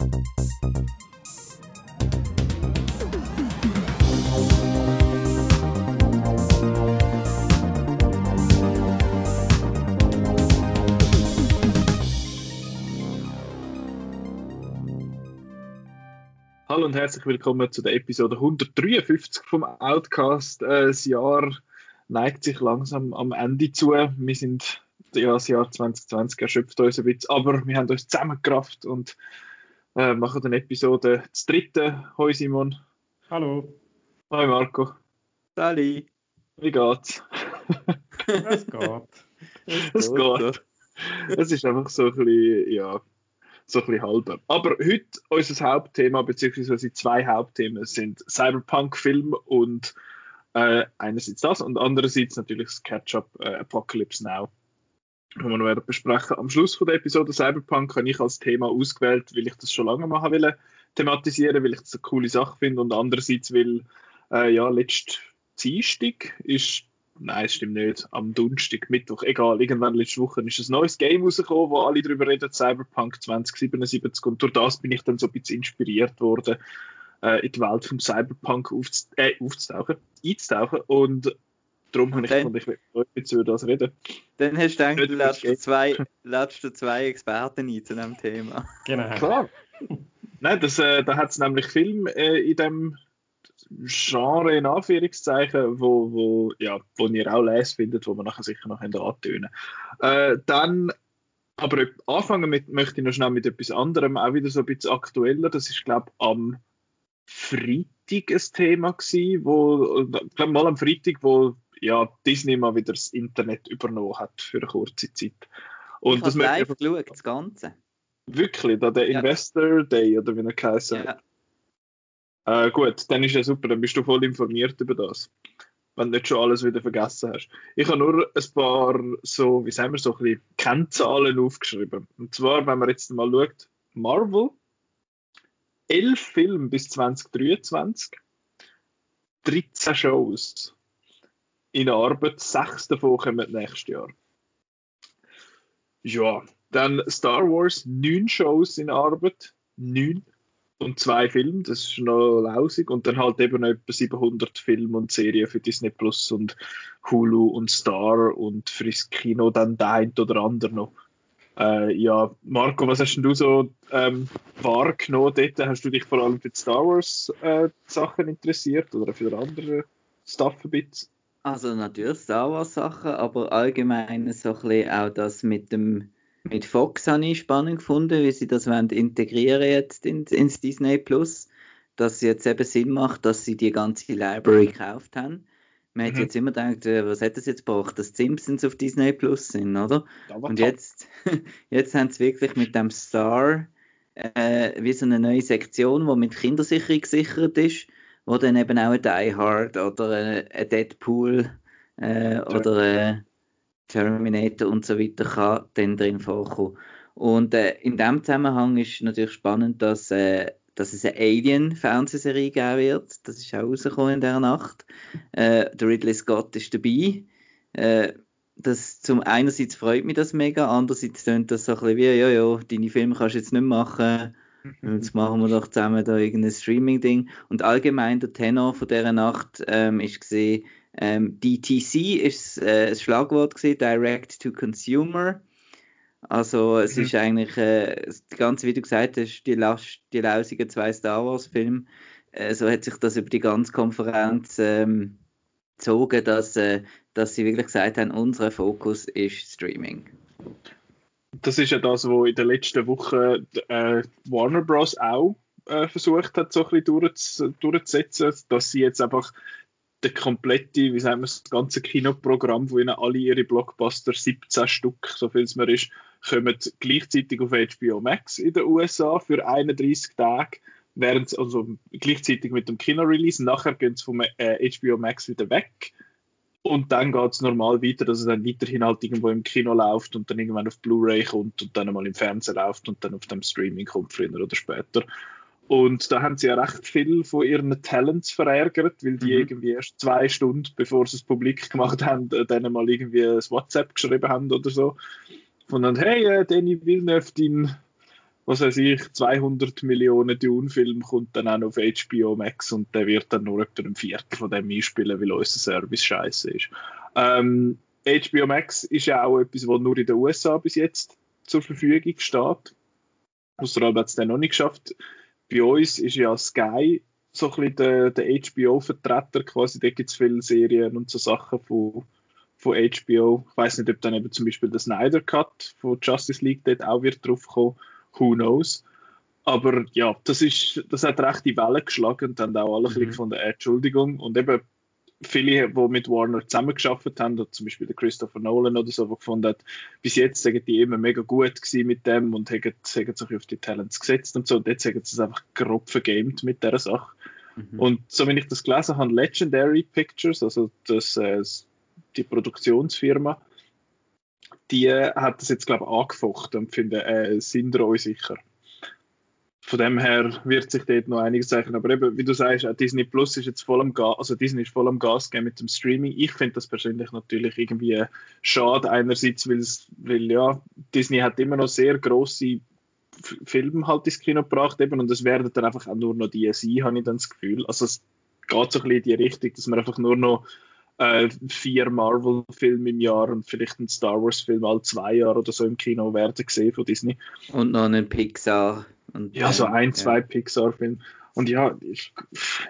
Hallo und herzlich willkommen zu der Episode 153 vom Outcast. Äh, das Jahr neigt sich langsam am Ende zu. Wir sind ja, das Jahr 2020 erschöpft uns ein bisschen, aber wir haben uns zusammengerafft und äh, machen eine Episode das dritte. Hoi Simon. Hallo. Hoi Marco. Sali. Wie geht's? Es geht. Es geht. Es ist einfach so ein bisschen, ja, so ein bisschen halber. Aber heute unser Hauptthema, beziehungsweise zwei Hauptthemen sind Cyberpunk-Film und äh, einerseits das und andererseits natürlich das Catch-up äh, Apocalypse Now, wir noch werden besprechen. Am Schluss von der Episode Cyberpunk habe ich als Thema ausgewählt, weil ich das schon lange machen will, thematisieren, weil ich das eine coole Sache finde und andererseits will, äh, ja, letzt Dienstag ist Nein, es stimmt nicht. Am Donnerstag, Mittwoch, egal, irgendwann letzte Woche ist ein neues Game rausgekommen, wo alle darüber reden, Cyberpunk 2077. Und durch das bin ich dann so ein bisschen inspiriert worden, äh, in die Welt vom Cyberpunk aufz äh, einzutauchen. Und darum habe ich dann- ich will heute über das reden. Dann hast du gedacht, du lädst zwei, lädst zwei Experten ein zu diesem Thema. Genau. Klar. Nein, das, äh, da hat es nämlich Film äh, in dem Genre in Anführungszeichen, wo, wo, ja, wo ihr auch lesen findet, wo wir nachher sicher noch antönen äh, Dann, aber anfangen mit, möchte ich noch schnell mit etwas anderem, auch wieder so ein bisschen aktueller. Das ist, glaube ich, am Freitag ein Thema gewesen, wo, ich glaube mal am Freitag, wo ja, Disney mal wieder das Internet übernommen hat für eine kurze Zeit. Und ich das habe live einfach geschaut, das Ganze. wirklich, da der Ja. Investor Day oder wie er geheißen hat. Ja. Äh, gut, dann ist ja super, dann bist du voll informiert über das. Wenn du nicht schon alles wieder vergessen hast. Ich habe nur ein paar so, wie sagen wir, so ein bisschen Kennzahlen aufgeschrieben. Und zwar, wenn man jetzt mal schaut, Marvel, elf Filme bis 2023, 13 Shows in Arbeit, sechs davon kommen nächstes Jahr. Ja, dann Star Wars, neun Shows in Arbeit, neun und zwei Filme, das ist noch lausig. Und dann halt eben noch etwa 700 Filme und Serien für Disney Plus und Hulu und Star und fürs Kino dann der oder andere noch. Äh, ja, Marco, was hast denn du so ähm, wahrgenommen dort? Hast du dich vor allem für die Star Wars äh, Sachen interessiert oder für andere Stuff ein bisschen? Also natürlich Star Wars Sachen, aber allgemein so ein bisschen auch das mit dem mit Fox habe ich spannend gefunden, wie sie das wollen integrieren jetzt in, ins Disney Plus, dass es jetzt eben Sinn macht, dass sie die ganze Library gekauft haben. Man hat Mhm. jetzt immer gedacht, äh, was hat das jetzt gebracht, dass die Simpsons auf Disney Plus sind, oder? Und top. jetzt, jetzt haben sie wirklich mit dem Star äh, wie so eine neue Sektion, die mit Kindersicherung gesichert ist, wo dann eben auch ein Die Hard oder ein, Deadpool äh, oder ein Terminator und so weiter kann dann drin vorkommen. Und äh, in dem Zusammenhang ist natürlich spannend, dass, äh, dass es eine Alien-Fernsehserie geben wird. Das ist auch rausgekommen in dieser Nacht. Äh, der Ridley Scott ist dabei. Äh, das zum einerseits freut mich das mega, andererseits tönt das so ein bisschen wie, ja, ja, deine Filme kannst du jetzt nicht machen, jetzt machen wir doch zusammen da irgendein Streaming-Ding. Und allgemein der Tenor von dieser Nacht ähm, ist gesehen, ähm, DTC ist äh, das Schlagwort gewesen, Direct to Consumer. Also es Mhm. ist eigentlich, äh, die ganze, wie du gesagt hast, die, Last, die lausigen zwei Star Wars Filme, äh, so hat sich das über die ganze Konferenz ähm, gezogen, dass, äh, dass sie wirklich gesagt haben, unser Fokus ist Streaming. Das ist ja das, was in den letzten Wochen äh, Warner Bros. auch äh, versucht hat, so ein bisschen durchz, durchzusetzen, dass sie jetzt einfach der komplette, wie sagen wir, das ganze Kinoprogramm, wo ihnen alle ihre Blockbuster, 17 Stück, so viel es mir ist, kommen gleichzeitig auf HBO Max in den USA für 31 Tage, während also gleichzeitig mit dem Kino-Release, nachher gehen sie vom äh, HBO Max wieder weg und dann geht es normal weiter, dass es dann weiterhin halt irgendwo im Kino läuft und dann irgendwann auf Blu-ray kommt und dann einmal im Fernsehen läuft und dann auf dem Streaming kommt, früher oder später. Und da haben sie ja recht viel von ihren Talents verärgert, weil die Mhm. irgendwie erst zwei Stunden, bevor sie es publik gemacht haben, äh, denen mal irgendwie ein WhatsApp geschrieben haben oder so. Von dann, hey, äh, Danny Villeneuve, dein was weiß ich, 200 Millionen Dune-Film kommt dann auch noch auf HBO Max und der wird dann nur etwa ein Viertel von dem einspielen, weil unser Service scheiße ist. Ähm, HBO Max ist ja auch etwas, was nur in den USA bis jetzt zur Verfügung steht. Außerhalb hat es dann noch nicht geschafft. Bei uns ist ja Sky so ein bisschen der, der HBO-Vertreter quasi. Da gibt es viele Serien und so Sachen von, von HBO. Ich weiß nicht, ob dann eben zum Beispiel der Snyder Cut von Justice League dort auch wird drauf kommen. Who knows? Aber ja, das, ist, das hat recht die Welle geschlagen und dann auch alle mhm. gefunden, äh, Entschuldigung. Und eben viele, die mit Warner zusammengearbeitet haben, zum Beispiel der Christopher Nolan oder so, der gefunden hat, bis jetzt sagen die immer mega gut gewesen mit dem und haben, haben sich auf die Talents gesetzt und so. Und jetzt haben sie es einfach grob vergamed mit dieser Sache. Mhm. Und so, wenn ich das gelesen habe, Legendary Pictures, also das, äh, die Produktionsfirma, die hat das jetzt, glaube ich, angefochten und finde, äh, sind wir sicher von dem her wird sich dort noch einiges zeichnen. Aber eben, wie du sagst, auch Disney Plus ist jetzt voll am Gas, also Disney ist voll am Gas gehen mit dem Streaming. Ich finde das persönlich natürlich irgendwie schade einerseits, weil ja, Disney hat immer noch sehr große Filme halt ins Kino gebracht eben und es werden dann einfach auch nur noch die sein, habe ich dann das Gefühl. Also es geht so ein bisschen in die Richtung, dass man einfach nur noch äh, vier Marvel-Filme im Jahr und vielleicht einen Star Wars-Film alle zwei Jahre oder so im Kino werden gesehen von Disney. Und noch einen Pixar und, ja, so ein, ja. zwei Pixar-Filme. Und ja, ich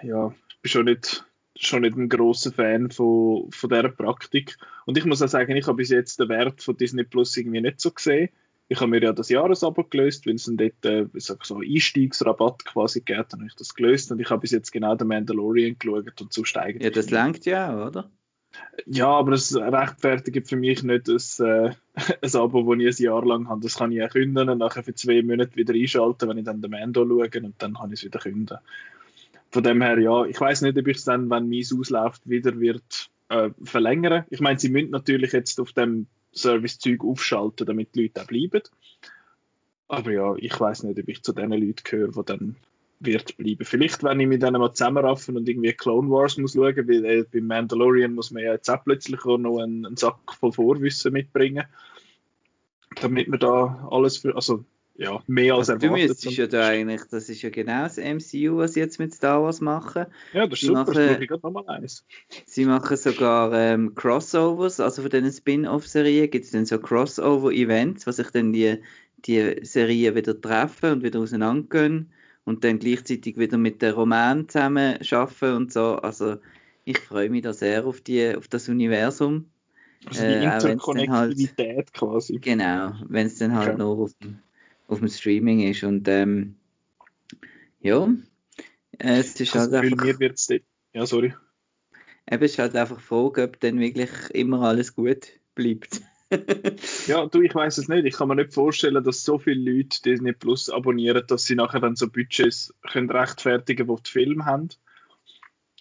ja, bin schon nicht, schon nicht ein großer Fan von, von dieser Praktik. Und ich muss auch sagen, ich habe bis jetzt den Wert von Disney Plus irgendwie nicht so gesehen. Ich habe mir ja das Jahresabo gelöst, weil es dann dort äh, so Einstiegsrabatt quasi gegeben dann habe ich das gelöst und ich habe bis jetzt genau den Mandalorian geschaut und sonst eigentlich. Ja, das langt ja auch, oder? Ja, aber es rechtfertigt für mich nicht ein, äh, ein Abo, das ich ein Jahr lang habe. Das kann ich auch künden und nachher für zwei Monate wieder einschalten, wenn ich dann den Mando schaue und dann kann ich es wieder künden. Von dem her, ja, ich weiß nicht, ob ich es dann, wenn meins ausläuft, wieder wird äh, verlängern. Ich meine, sie müssen natürlich jetzt auf dem Service-Zeug aufschalten, damit die Leute auch bleiben. Aber ja, ich weiß nicht, ob ich zu den Leuten gehöre, die dann wird bleiben. Vielleicht, wenn ich mit denen mal zusammenraffen und irgendwie Clone Wars muss schauen, weil äh, beim Mandalorian muss man ja jetzt auch plötzlich auch noch einen, einen Sack voll Vorwissen mitbringen, damit man da alles für, also ja, mehr als also, erwartet. Du ja da eigentlich, das ist ja genau das MCU, was sie jetzt mit Star Wars machen. Ja, das ist super, machen, das ich gerade nochmal eins. Sie machen sogar ähm, Crossovers, also von diesen Spin-off-Serien gibt es dann so Crossover-Events, was sich dann die, die Serien wieder treffen und wieder auseinandergehen und dann gleichzeitig wieder mit den Roman zusammen arbeiten und so. Also ich freue mich da sehr auf, die, auf das Universum. Also die äh, Interkonnektivität halt, quasi. Genau, wenn es dann halt okay. nur auf, auf dem Streaming ist. Und ähm, ja, äh, es ist also halt einfach... Mir wird's ja, sorry. Eben, es ist halt einfach Frage, ob dann wirklich immer alles gut bleibt. ja, du, ich weiß es nicht. Ich kann mir nicht vorstellen, dass so viele Leute Disney Plus abonnieren, dass sie nachher dann so Budgets können rechtfertigen können, die die Filme haben.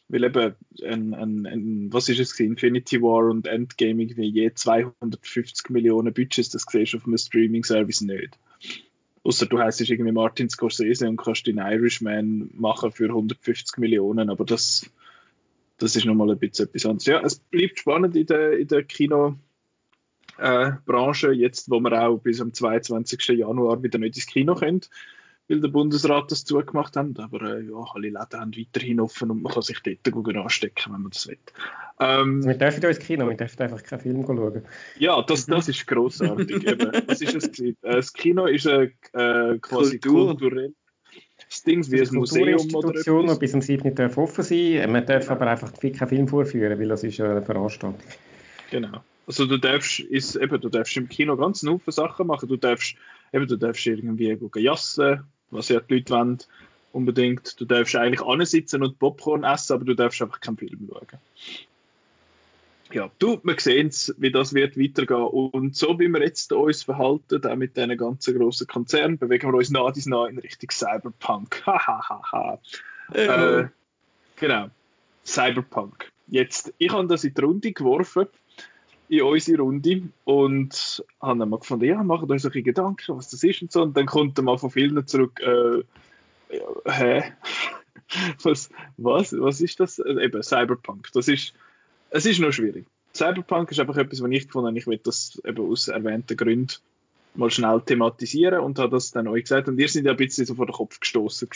Weil eben, ein, ein, ein, was ist es Infinity War und Endgame irgendwie je 250 Millionen Budgets, das siehst du auf einem Streaming-Service nicht. Außer du heißt irgendwie Martin Scorsese und kannst den Irishman machen für 150 Millionen, aber das, das ist nochmal ein bisschen etwas anderes. Ja, es bleibt spannend in der, in der Kino- äh, Branche, jetzt wo wir auch bis am 22. Januar wieder nicht ins Kino können, weil der Bundesrat das zugemacht hat. Aber äh, ja, alle Läden haben weiterhin offen und man kann sich dort gut anstecken, wenn man das will. Ähm, wir dürfen ja ins Kino, wir dürfen einfach keinen Film schauen. Ja, das, das ist grossartig. Was ist es? Äh, das Kino ist äh, quasi Kultur. kulturell das Ding wie ein Museum oder etwas. bis am 7. darf offen sein. Man darf aber einfach keinen Film vorführen, weil das ist eine Veranstaltung. Genau. Also du darfst, ist, eben, du darfst im Kino ganz Haufen Sachen machen. Du darfst, eben, du darfst irgendwie jassen, was ja die Leute wollen, unbedingt. Du darfst eigentlich ansitzen und Popcorn essen, aber du darfst einfach keinen Film schauen. Ja, du, wir sehen wie das wird weitergehen. Und so wie wir jetzt uns verhalten, auch mit diesen ganzen grossen Konzernen, bewegen wir uns nach dies nach in Richtung Cyberpunk. Hahaha. äh, genau. Cyberpunk. Jetzt, ich habe das in die Runde geworfen in unsere Runde und haben dann mal gefunden, ja, machen uns ein bisschen Gedanken, was das ist und so. Und dann kommt er mal von vielen zurück, äh, hä? was, was, was ist das? Äh, eben, Cyberpunk. Das ist, es ist noch schwierig. Cyberpunk ist einfach etwas, was ich gefunden habe, ich will das eben aus erwähnten Gründen mal schnell thematisieren und habe das dann euch gesagt. Und ihr seid ja ein bisschen so vor den Kopf gestoßen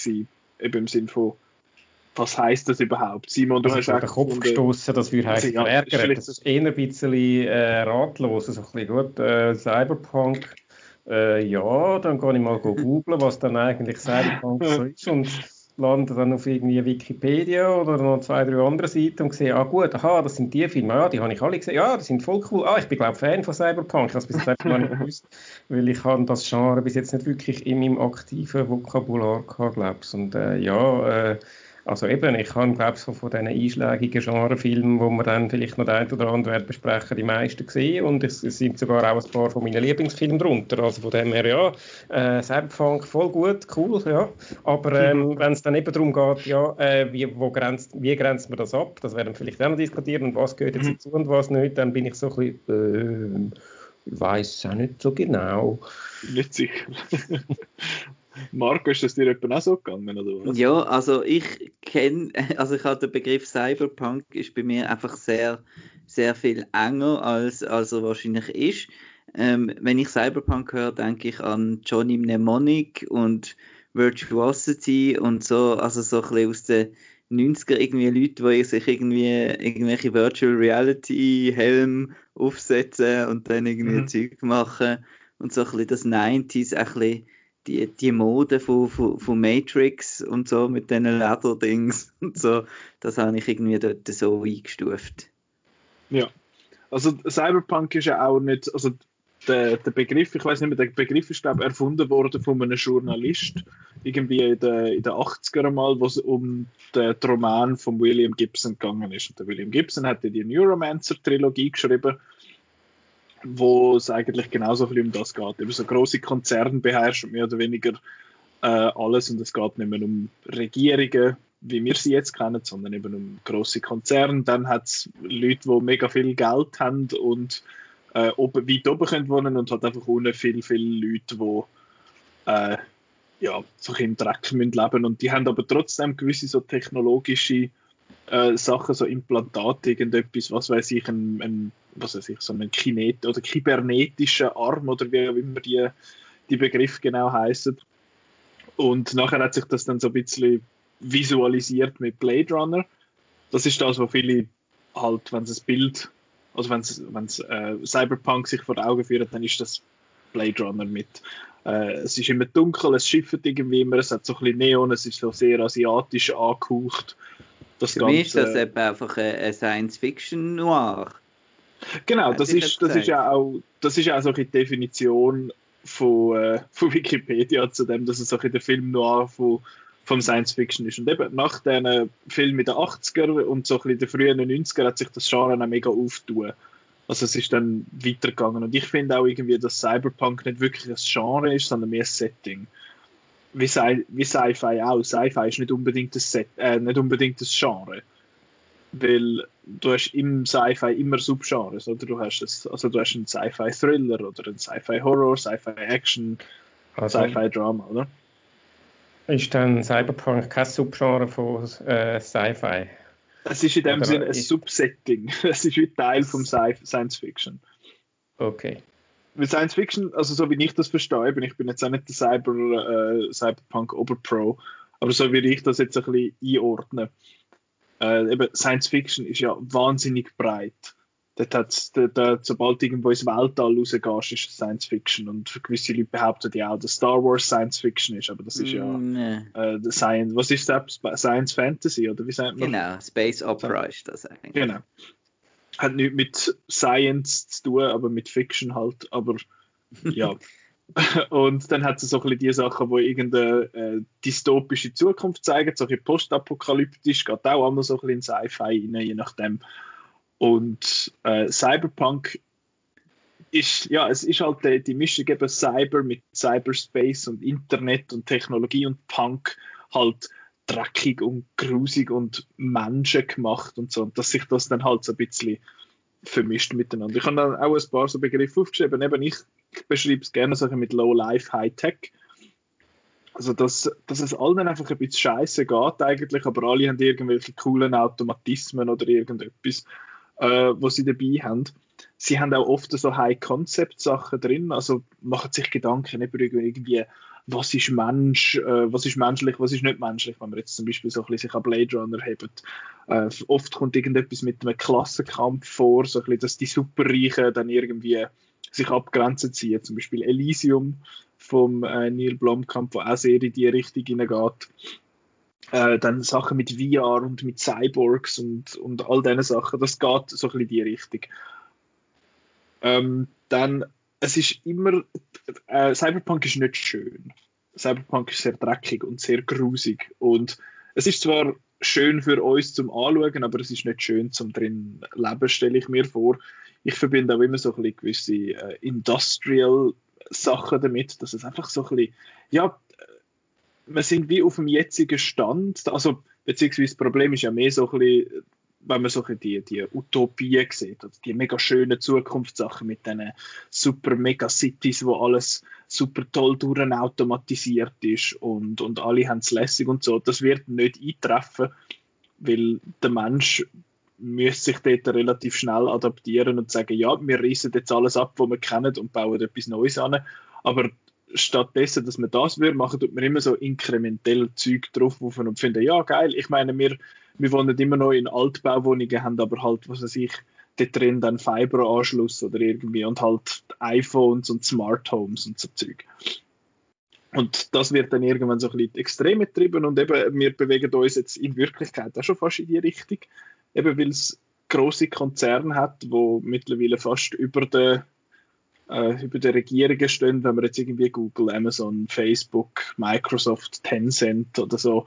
eben im Sinn von, was heißt das überhaupt? Simon, du also hast den Kopf gestoßen, das würde heißen also, ja, verärgern. Das ist eher ein bisschen äh, ratlos, also ein bisschen gut. Äh, Cyberpunk, äh, ja, dann kann ich mal googeln, was dann eigentlich Cyberpunk so ist und lande dann auf irgendwie Wikipedia oder noch zwei, drei andere Seiten und sehe, ah gut, aha, das sind die Filme, ja, die habe ich alle gesehen, ja, die sind voll cool, ah, ich bin glaube Fan von Cyberpunk, das bis jetzt noch nicht gewusst, weil ich habe das Genre bis jetzt nicht wirklich in meinem aktiven Vokabular gehabt, glaube ich, und äh, ja, äh, also eben, ich habe, glaube ich, so von diesen einschlägigen Genrefilmen, wo wir dann vielleicht noch den einen oder anderen besprechen, die meisten gesehen und es, es, sind sogar auch ein paar von meinen Lieblingsfilmen drunter. Also von dem her, ja, äh, Cyberpunk voll gut, cool, ja. Aber ähm, wenn es dann eben darum geht, ja, äh, wie, wo grenzt, wie grenzt man das ab, das werden wir vielleicht auch noch diskutieren und was gehört jetzt mhm. dazu und was nicht, dann bin ich so ein bisschen, äh, ich weiß es auch nicht so genau. Nicht sicher. Marco, ist das dir etwa auch so gegangen, oder was? Ja, also ich kenne, also ich habe den Begriff Cyberpunk ist bei mir einfach sehr, sehr viel enger, als, als er wahrscheinlich ist. Ähm, wenn ich Cyberpunk höre, denke ich an Johnny Mnemonic und Virtuosity und so, also so ein bisschen aus den 90er irgendwie Leute, die sich irgendwie irgendwelche Virtual Reality Helm aufsetzen und dann irgendwie mhm. Zeug machen und so ein bisschen das 90s ein bisschen die, die Mode von, von, von Matrix und so mit diesen Lederdings und so, das habe ich irgendwie dort so eingestuft. Ja, also Cyberpunk ist ja auch nicht, also der, der Begriff, ich weiß nicht mehr, der Begriff ist glaube erfunden worden von einem Journalist, irgendwie in den, in den 80er mal, wo es um den Roman von William Gibson gegangen ist. Und der William Gibson hat die Neuromancer-Trilogie geschrieben wo es eigentlich genauso viel um das geht. Über so große Konzerne beherrschen mehr oder weniger äh, alles und es geht nicht mehr um Regierungen, wie wir sie jetzt kennen, sondern eben um große Konzerne. Dann hat es Leute, die mega viel Geld haben und äh, oben, weit oben können wohnen und hat einfach ohne viel, viel Leute, die äh, ja, so im Dreck müssen leben und die haben aber trotzdem gewisse so technologische äh, Sachen, so Implantate, irgendetwas, was weiß ich, ein, ein was weiß ich, so einen Kinet oder kybernetischen Arm oder wie auch immer die, die Begriffe genau heißen. Und nachher hat sich das dann so ein bisschen visualisiert mit Blade Runner. Das ist das, was viele halt, wenn sie das Bild, also wenn es äh, Cyberpunk sich vor Augen führt, dann ist das Blade Runner mit. Äh, es ist immer dunkel, es schifft irgendwie immer, es hat so ein bisschen Neon, es ist so sehr asiatisch angehaucht. Das Für Ganze, mich ist das eben einfach ein Science-Fiction-Noir. Genau, das ist, das ist ja auch, das ist auch so eine Definition von, äh, von Wikipedia zu dem, dass es so der Film noir von, vom Science Fiction ist. Und eben nach diesen Filmen in den 80er und so in den frühen 90er hat sich das Genre auch mega aufgetan. Also es ist dann weitergegangen. Und ich finde auch irgendwie, dass Cyberpunk nicht wirklich ein Genre ist, sondern mehr ein Setting. Wie, Sci wie Sci-Fi auch. Sci-Fi ist nicht unbedingt ein, Set äh, nicht unbedingt ein Genre weil du hast im Sci-Fi immer Subgenres, oder? Du hast es, also du hast einen Sci-Fi-Thriller oder einen Sci-Fi-Horror, Sci-Fi-Action, also, Sci-Fi-Drama, oder? Ist dann Cyberpunk kein Subgenre von äh, Sci-Fi? Es ist in dem Sinne ein Subsetting. Es ist wie Teil vom Science Fiction. Okay. Weil Science Fiction, also so wie ich das verstehe, bin ich bin jetzt auch nicht der Cyber, äh, Cyberpunk Oberpro, aber so wie ich das jetzt ein bisschen einordne, äh, eben Science Fiction ist ja wahnsinnig breit. Dort hat's, dort, dort, sobald du irgendwo ins Weltall rausgehst, ist es Science Fiction. Und gewisse Leute behaupten ja auch, dass Star Wars Science Fiction ist, aber das ist ja mm, nee. äh, Science, was ist das? Science Fantasy, oder wie sagt man? Genau, Space Opera ist das eigentlich. Genau. Hat nichts mit Science zu tun, aber mit Fiction halt, aber ja. Und dann hat es so ein bisschen die Sachen, die irgendeine äh, dystopische Zukunft zeigen, so ein postapokalyptisch, geht auch immer so ein bisschen in Sci-Fi rein, je nachdem. Und äh, Cyberpunk ist, ja, es ist halt die, die Mischung eben Cyber mit Cyberspace und Internet und Technologie und Punk halt dreckig und grusig und Menschen gemacht und so. Und dass sich das dann halt so ein bisschen vermischt miteinander. Ich habe dann auch ein paar so Begriffe aufgeschrieben. Eben ich beschreibe es gerne so mit Low Life, High Tech. Also, dass, dass es allen einfach ein bisschen scheiße geht eigentlich, aber alle haben irgendwelche coolen Automatismen oder irgendetwas, äh, was sie dabei haben. sie haben auch oft so High-Concept-Sachen drin, also machen sich Gedanken über irgendwie, was ist Mensch, äh, was ist menschlich, was ist nicht menschlich, wenn man jetzt zum Beispiel so ein bisschen sich an Blade Runner hebt. Äh, oft kommt irgendetwas mit einem Klassenkampf vor, so ein bisschen, dass die Superreichen dann irgendwie sich abgrenzen ziehen, zum Beispiel Elysium vom äh, Neil Blomkamp, wo auch sehr in die Richtung hineingeht. Äh, dann Sachen mit VR und mit Cyborgs und, und all diese Sachen, das geht so ein bisschen in die Richtung. Ähm, dann, es ist immer, äh, Cyberpunk ist nicht schön. Cyberpunk ist sehr dreckig und sehr grusig und es ist zwar schön für uns zum Anschauen, aber es ist nicht schön zum drin leben, stelle ich mir vor. Ich verbinde auch immer so ein bisschen gewisse äh, Industrial Sachen damit, dass es einfach so ein bisschen, ja, wir sind wie auf dem jetzigen Stand, also beziehungsweise das Problem ist ja mehr so ein bisschen, wenn man so die, die Utopien sieht, also die mega schönen Zukunftssachen mit diesen super mega Cities, wo alles super toll durchautomatisiert ist und, und alle haben es lässig und so, das wird nicht eintreffen, weil der Mensch müsste sich dort relativ schnell adaptieren und sagen, ja, wir reißen jetzt alles ab, was wir kennen und bauen etwas Neues an. Aber stattdessen, dass man das würde machen, tut man immer so inkrementell Zeug drauf und finden, ja, geil. Ich meine, wir, wir wohnen immer noch in Altbauwohnungen, haben aber halt, was weiß ich, dort drin dann Fiberanschluss oder irgendwie und halt iPhones und Smart Homes und so Zeug. Und das wird dann irgendwann so ein bisschen extrem getrieben und eben, wir bewegen uns jetzt in Wirklichkeit auch schon fast in die Richtung, eben weil es große Konzerne hat, wo mittlerweile fast über den äh, über den Regierungen stehen, wenn man jetzt irgendwie Google, Amazon, Facebook, Microsoft, Tencent oder so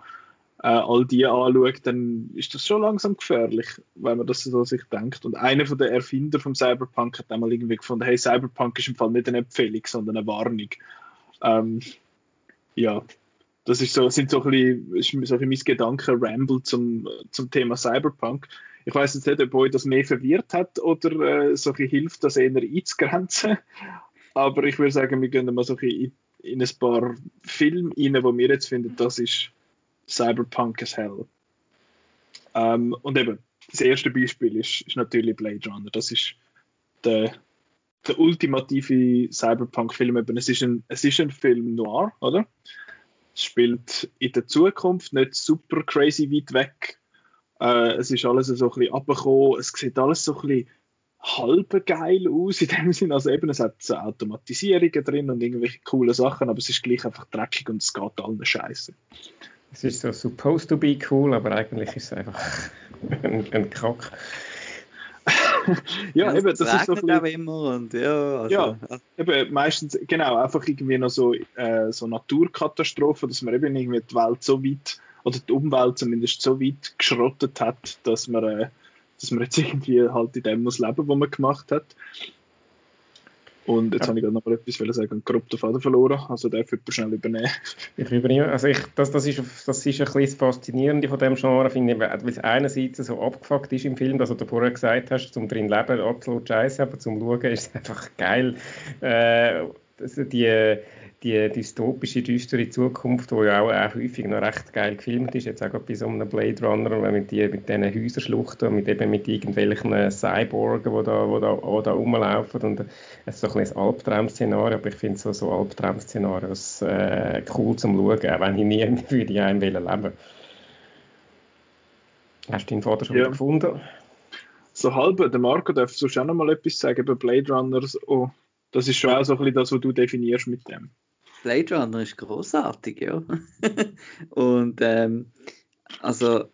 äh, all die anschaut, dann ist das schon langsam gefährlich, wenn man das so sich denkt. Und einer von der Erfinder vom Cyberpunk hat einmal irgendwie gefunden, hey, Cyberpunk ist im Fall nicht eine Empfehlung, sondern eine Warnung. Ähm, ja, das ist so, sind so ein bisschen, so ein bisschen mein Gedanken Ramble zum, zum Thema Cyberpunk. Ich weiß jetzt nicht, ob euch das mehr verwirrt hat oder äh, so ein hilft, das eher einzugrenzen. Aber ich würde sagen, wir gehen mal so ein in, in ein paar Filme rein, wo wir jetzt finden, das ist Cyberpunk as hell. Ähm, und eben, das erste Beispiel ist, ist natürlich Blade Runner. Das ist der, der ultimative Cyberpunk-Film. Es, es ist ein Film noir, oder? Es spielt in der Zukunft, nicht super crazy weit weg äh, es ist alles so ein bisschen abgekommen. Es sieht alles so ein bisschen halb geil aus in dem Sinne. Also eben, es hat so Automatisierungen drin und irgendwelche coole Sachen, aber es ist gleich einfach dreckig und es geht allen scheiße. Es ist so supposed to be cool, aber eigentlich ist es einfach ein, ein Kack. ja, ja, eben, das ist so viel, auch immer und ja, also, ja, eben meistens, genau, einfach irgendwie noch so, äh, so Naturkatastrophen, dass man eben irgendwie die Welt so weit oder die Umwelt zumindest so weit geschrottet hat, dass man, äh, dass man jetzt irgendwie halt in dem muss leben, was man gemacht hat. Und jetzt ja. habe ich gerade noch mal etwas sagen und grob den Faden verloren. Also der wird schnell übernehmen. Ich übernehme. Also ich, das, das, ist, das ist ein bisschen das Faszinierende von dem Genre, finde ich, weil es einerseits so abgefuckt ist im Film, dass du vorher gesagt hast, zum drin leben absolut scheiße, aber zum Schauen ist es einfach geil. Äh, die die dystopische, düstere Zukunft, die ja auch, auch häufig noch recht geil gefilmt ist, jetzt auch bei so einem Blade Runner, mit, die, mit diesen Häuserschluchten, mit eben mit irgendwelchen Cyborgen, die da, wo da, wo da rumlaufen und es ist so ein, ein Albtraum-Szenario, aber ich finde so, so Albtraum-Szenarios äh, cool zum Schauen, auch wenn ich nie würde ich einem leben Hast du deinen Vater schon ja. gefunden? So halb, der Marco darf sonst auch noch mal etwas sagen über Blade Runners. Oh, das ist schon auch so ein bisschen das, was du definierst mit dem. Blade Runner ist großartig, ja. und ähm, also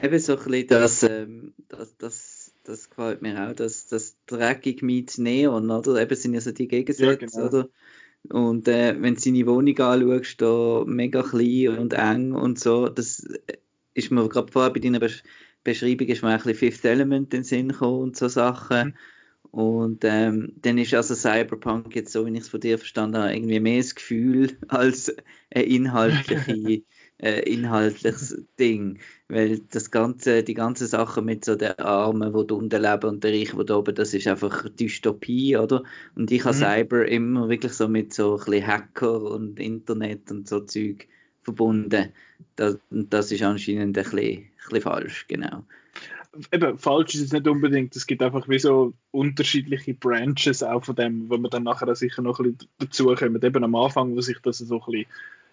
eben so ein bisschen das, ähm, das, das, das gefällt mir auch, das, das dreckig mit Neon, oder? Eben sind ja so die Gegensätze, ja, genau. oder? Und äh, wenn du seine Wohnung anschaust, da mega klein und eng und so, das ist mir gerade vorher bei deiner Besch Beschreibung ist mir ein bisschen Fifth Element in den Sinn gekommen und so Sachen. Und ähm, dann ist also Cyberpunk jetzt, so wie ich es von dir verstanden habe, irgendwie mehr das Gefühl als ein inhaltliche, äh, inhaltliches Ding. Weil das ganze, die ganze Sache mit so den Armen, die unten leben und der Reich, der oben, das ist einfach Dystopie, oder? Und ich habe mhm. Cyber immer wirklich so mit so ein bisschen Hacker und Internet und so Zeug verbunden. Das, das ist anscheinend ein bisschen, ein bisschen falsch, genau. Eben, falsch ist es nicht unbedingt. Es gibt einfach wie so unterschiedliche Branches auch von dem, wo man dann nachher sicher noch ein bisschen dazukommen. Eben am Anfang, wo sich das so ein bisschen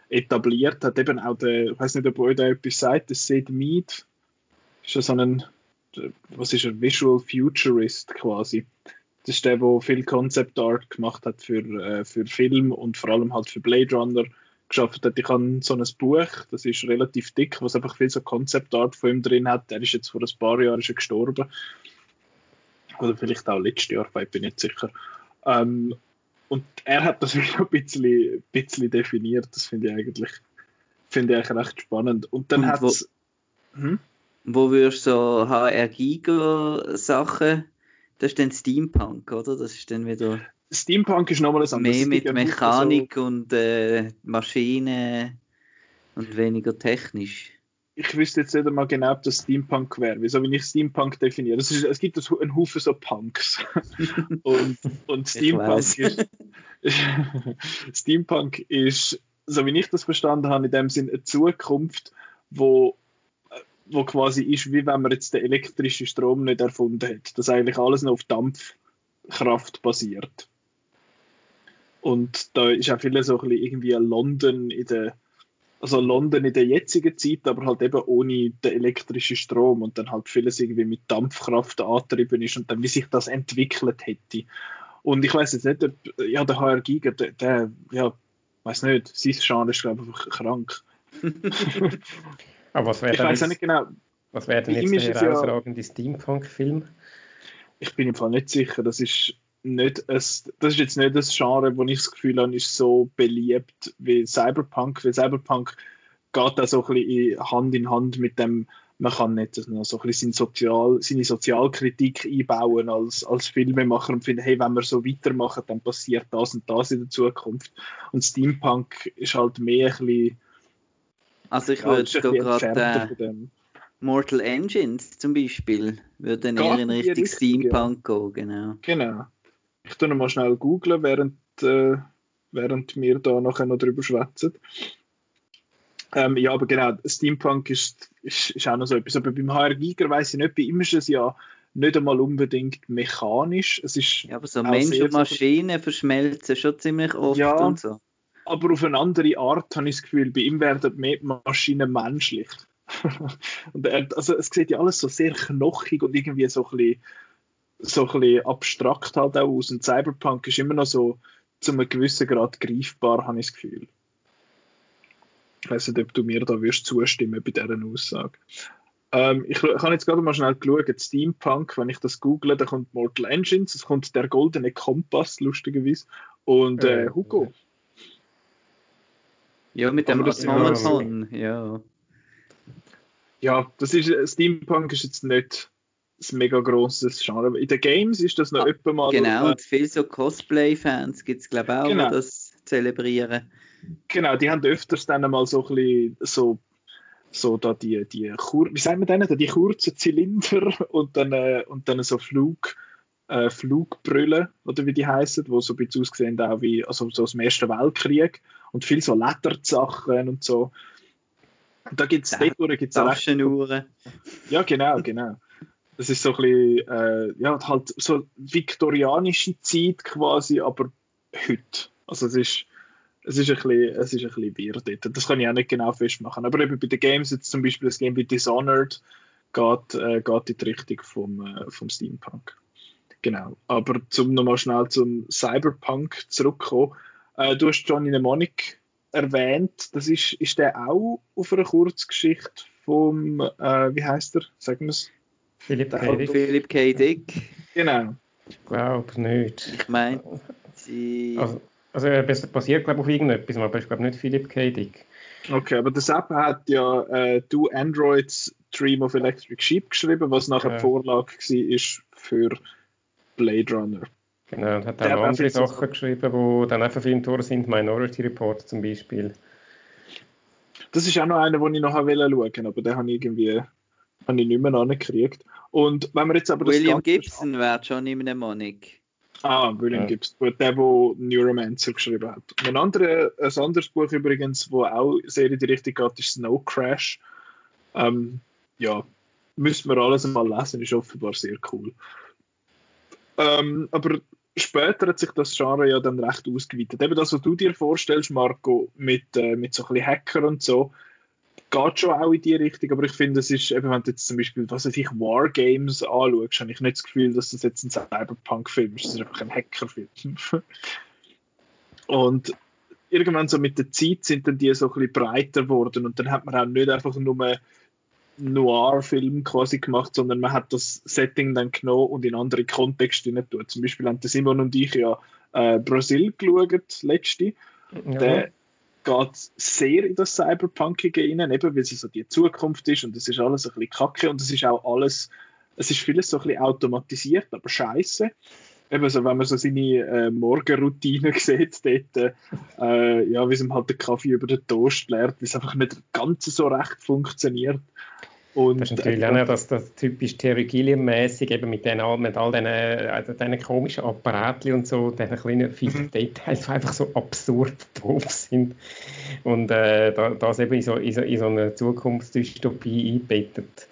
etabliert hat, eben auch der, ich weiß nicht, ob euch da etwas sagt, der Sid Mead, ist ja so ein, was ist ein Visual Futurist quasi. Das ist der, der viel Concept Art gemacht hat für, äh, für Film und vor allem halt für Blade Runner geschafft hat. Ich habe so ein Buch, das ist relativ dick, was einfach viel so Concept Art von ihm drin hat. Der ist jetzt vor ein paar Jahren schon gestorben. Oder vielleicht auch letztes Jahr, ich bin nicht sicher. Ähm, und er hat das wieder ein bisschen, ein bisschen definiert. Das finde ich eigentlich, finde ich recht spannend. Und dann hat es. Hm? Wo würdest du so HR Giga Sachen, das ist dann Steampunk, oder? Das ist dann wieder. Steampunk ist nochmal ein Mehr mit Mechanik so. und äh, Maschinen und weniger technisch. Ich wüsste jetzt nicht einmal genau, ob das Steampunk wäre. Wieso, wenn ich Steampunk definiere? Ist, es gibt einen Haufen so Punks. und, und Steampunk ist, Steampunk ist, so wie ich das verstanden habe, in dem Sinn eine Zukunft, wo wo quasi ist, wie wenn man jetzt den elektrischen Strom nicht erfunden hätte. Dass eigentlich alles noch auf Dampfkraft basiert. Und da ist auch viel so ein bisschen irgendwie London in der, also London in der jetzigen Zeit, aber halt eben ohne den elektrischen Strom und dann halt vieles irgendwie mit Dampfkraft angetrieben ist und dann wie sich das entwickelt hätte. Und ich weiß jetzt nicht, ob, ja, der HR Giger, der, der ja, weiß nicht, sein Genre ist glaube ich einfach krank. aber was wäre ich weiß nicht genau. Was wäre denn jetzt der herausragende ja, Steampunk-Film? Ich bin im Fall nicht sicher, das ist nicht ein, das ist jetzt nicht das Genre, wo ich das Gefühl habe, ist so beliebt wie Cyberpunk, weil Cyberpunk geht da so ein bisschen Hand in Hand mit dem, man kann nicht noch so ein bisschen Sozial, seine Sozialkritik einbauen als, als Filmemacher und finden, hey, wenn wir so weitermachen, dann passiert das und das in der Zukunft. Und Steampunk ist halt mehr ein bisschen also ich würde ja, gerade äh, Mortal Engines zum Beispiel würde dann eher in Richtung Steampunk gehen, genau. Genau. Ich tue noch mal schnell googeln, während, äh, während wir da nachher noch drüber schwätzen. Ähm, ja, aber genau, Steampunk ist, ist, ist auch noch so etwas. Aber beim HR Giger weiss ich nicht, bei ihm ist es ja nicht einmal unbedingt mechanisch. Es ist ja, aber so Mensch und Maschine verschmelzen schon ziemlich oft ja, und so. Aber auf eine andere Art habe ich das Gefühl, bei ihm werden mehr Maschinen menschlich. und er, also es sieht ja alles so sehr knochig und irgendwie so ein bisschen so ein bisschen abstrakt halt auch aus. Und Cyberpunk ist immer noch so zu einem gewissen Grad greifbar, habe ich das Gefühl. Ich weiß nicht, ob du mir da wirst zustimmen bei dieser Aussage. Ähm, ich, ich habe jetzt gerade mal schnell geschaut, Steampunk, wenn ich das google, da kommt Mortal Engines, es kommt der goldene Kompass, lustigerweise, und äh, äh Hugo. Ja, mit dem Automaton, ja. Ja, das ist, Steampunk ist jetzt nicht ein mega grosses Genre. In den Games ist das noch ah, öfter mal. Genau, und viele so Cosplay-Fans gibt es, glaube ich, auch, genau. die das zelebrieren. Genau, die haben öfters dann mal so ein bisschen so, so da die, die wie sagen wir denn, die kurzen Zylinder und dann, äh, und dann so Flug, äh, Flugbrüllen, oder wie die heißen, wo so ein bisschen aussehen auch wie, also so aus dem Ersten Weltkrieg und viel so Ledersachen und so. Und da gibt es Taschenuhren. Ja, genau, genau. Das ist so ein bisschen, äh, ja, halt so viktorianische Zeit quasi, aber heute. Also es ist, es ist ein bisschen, es weird dort. Das kann ich auch nicht genau festmachen. Aber eben bei den Games, jetzt zum Beispiel das Game wie Dishonored, geht, äh, geht in die Richtung vom, äh, vom Steampunk. Genau. Aber zum nochmal schnell zum Cyberpunk zurückkommen. Äh, du hast Johnny Mnemonic erwähnt. Das ist, ist der auch auf einer Kurzgeschichte vom, äh, wie heißt er? Sagen wir es? Philipp K. Dick. Philipp K. Dick. Genau. Ich glaube nicht. Ich meine, sie. Also, also es basiert, glaube ich, auf irgendetwas, aber ich glaube nicht Philipp K. Dick. Okay, aber der Sepp hat ja äh, Do Androids Dream of Electric Sheep geschrieben, was nachher ja. die Vorlage war für Blade Runner. Genau, und hat auch noch andere Sachen so geschrieben, die dann auch verfilmt worden sind, Minority Report zum Beispiel. Das ist auch noch einer, den ich noch schauen wollte, aber den habe ich irgendwie habe ich nicht mehr angekriegt. Und wenn wir jetzt aber William Gibson wäre schon in einem Monik. Ah, William ja. Gibson, der, der Neuromancer geschrieben hat. Ein, andere, ein anderes Buch übrigens, wo auch sehr in die Richtung geht, ist Snow Crash. Ähm, ja, müssen wir alles mal lesen, ist offenbar sehr cool. Ähm, aber später hat sich das Genre ja dann recht ausgeweitet. Eben das, was du dir vorstellst, Marco, mit, äh, mit so ein bisschen Hacker und so, geht schon auch in die Richtung, aber ich finde, es ist, eben, wenn du jetzt zum Beispiel, was weiß ich, Wargames anschaust, habe ich nicht das Gefühl, dass das jetzt ein Cyberpunk-Film ist, das ist einfach ein Hacker-Film. und irgendwann so mit der Zeit sind dann die so ein bisschen breiter geworden und dann hat man auch nicht einfach nur Noir-Film quasi gemacht, sondern man hat das Setting dann genommen und in andere Kontexte hinein Zum Beispiel haben Simon und ich ja äh, Brasil geschaut, letzte. Ja. Der geht sehr in das Cyberpunkige rein, eben weil es so die Zukunft ist und es ist alles ein bisschen kacke und es ist auch alles, es ist vieles so ein bisschen automatisiert, aber scheiße. Eben so, wenn man so seine äh, Morgenroutine sieht, dort, äh, ja, wie es halt den Kaffee über den Toast leert, wie es einfach nicht ganz so recht funktioniert. Und, das ist natürlich auch das, das typisch Terry Gilliam-mäßig, eben mit, den, mit all diesen, also diesen komischen Apparaten und so, diesen kleinen fiesen mhm. Details, die einfach so absurd doof sind. Und äh, das eben in so, in so, in so eine Zukunftsdystopie einbettet.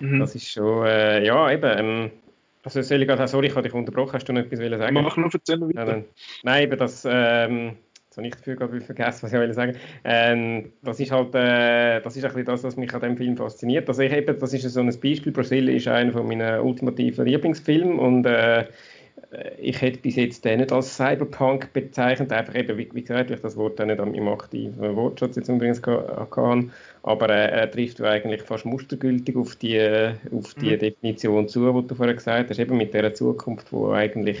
Mhm. Das ist schon, äh, ja, eben. Ähm, also soll ich gerade, sorry, ich habe dich unterbrochen, hast du noch etwas sagen? Mach noch erzählen weiter. Nein, eben das, ähm, Jetzt habe ich dafür gerade vergessen, was ich will sagen. Ähm, das ist halt, äh, das ist ein bisschen das, was mich an dem Film fasziniert. Also ich eben, das ist so ein Beispiel. Brasilien ist einer von meinen ultimativen Lieblingsfilmen und äh, ich hätte bis jetzt den nicht als Cyberpunk bezeichnet, einfach eben, wie, wie gesagt, ich das Wort nicht an meinem aktiven Wortschatz jetzt übrigens kann, aber äh, er trifft eigentlich fast mustergültig auf die, auf die mhm. Definition zu, die du vorher gesagt hast, eben mit der Zukunft, wo eigentlich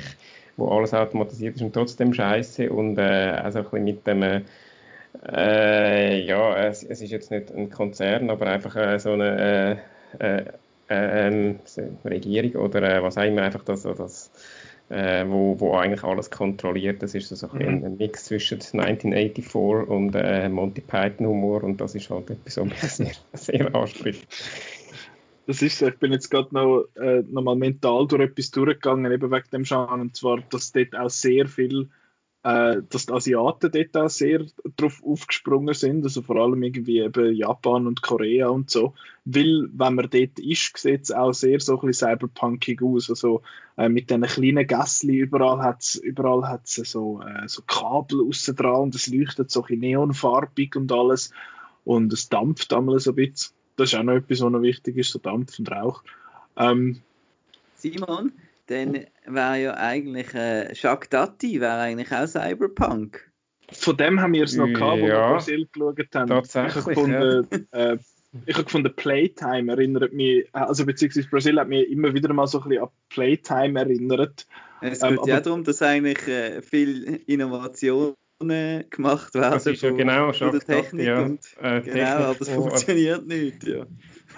wo alles automatisiert ist und trotzdem scheiße und äh, also ein bisschen mit dem äh, äh, ja, es, es, ist jetzt nicht ein Konzern, aber einfach äh, so eine äh, äh, ähm, Regierung oder was auch immer, einfach das, das äh, wo, wo eigentlich alles kontrolliert. Das ist so ein, mhm. ein Mix zwischen 1984 und Monty Python Humor und das ist halt etwas, was mich sehr, sehr anspricht. Das ist so, ich bin jetzt gerade noch, äh, noch mal mental durch etwas durchgegangen, eben wegen dem Genre, und zwar, dass dort auch sehr viel, äh, dass die Asiaten dort auch sehr drauf aufgesprungen sind, also vor allem irgendwie eben Japan und Korea und so, weil, wenn man dort ist, sieht es auch sehr so ein bisschen cyberpunkig aus, also äh, mit diesen kleinen Gässli, überall hat es überall hat's so, äh, so Kabel aussen dran und es leuchtet so ein neonfarbig und alles. Und es dampft einmal so ein bisschen das ist auch noch etwas, was noch wichtig ist, so Dampf und Rauch. Ähm, Simon, dann wäre ja eigentlich äh, Jacques Dati wäre eigentlich auch Cyberpunk. Von dem haben wir es noch gehabt, wo ja, wir Brasil geschaut haben. Tatsächlich. Ich habe gefunden, ja. äh, ich habe gefunden, Playtime erinnert mich, also beziehungsweise Brasil hat mich immer wieder mal so ein bisschen an Playtime erinnert. Es geht ähm, ja darum, dass eigentlich äh, viel Innovation gemacht werden. Das ist ja genau schon der Technik. Ja. Und, äh, genau, aber es funktioniert nicht. Ja.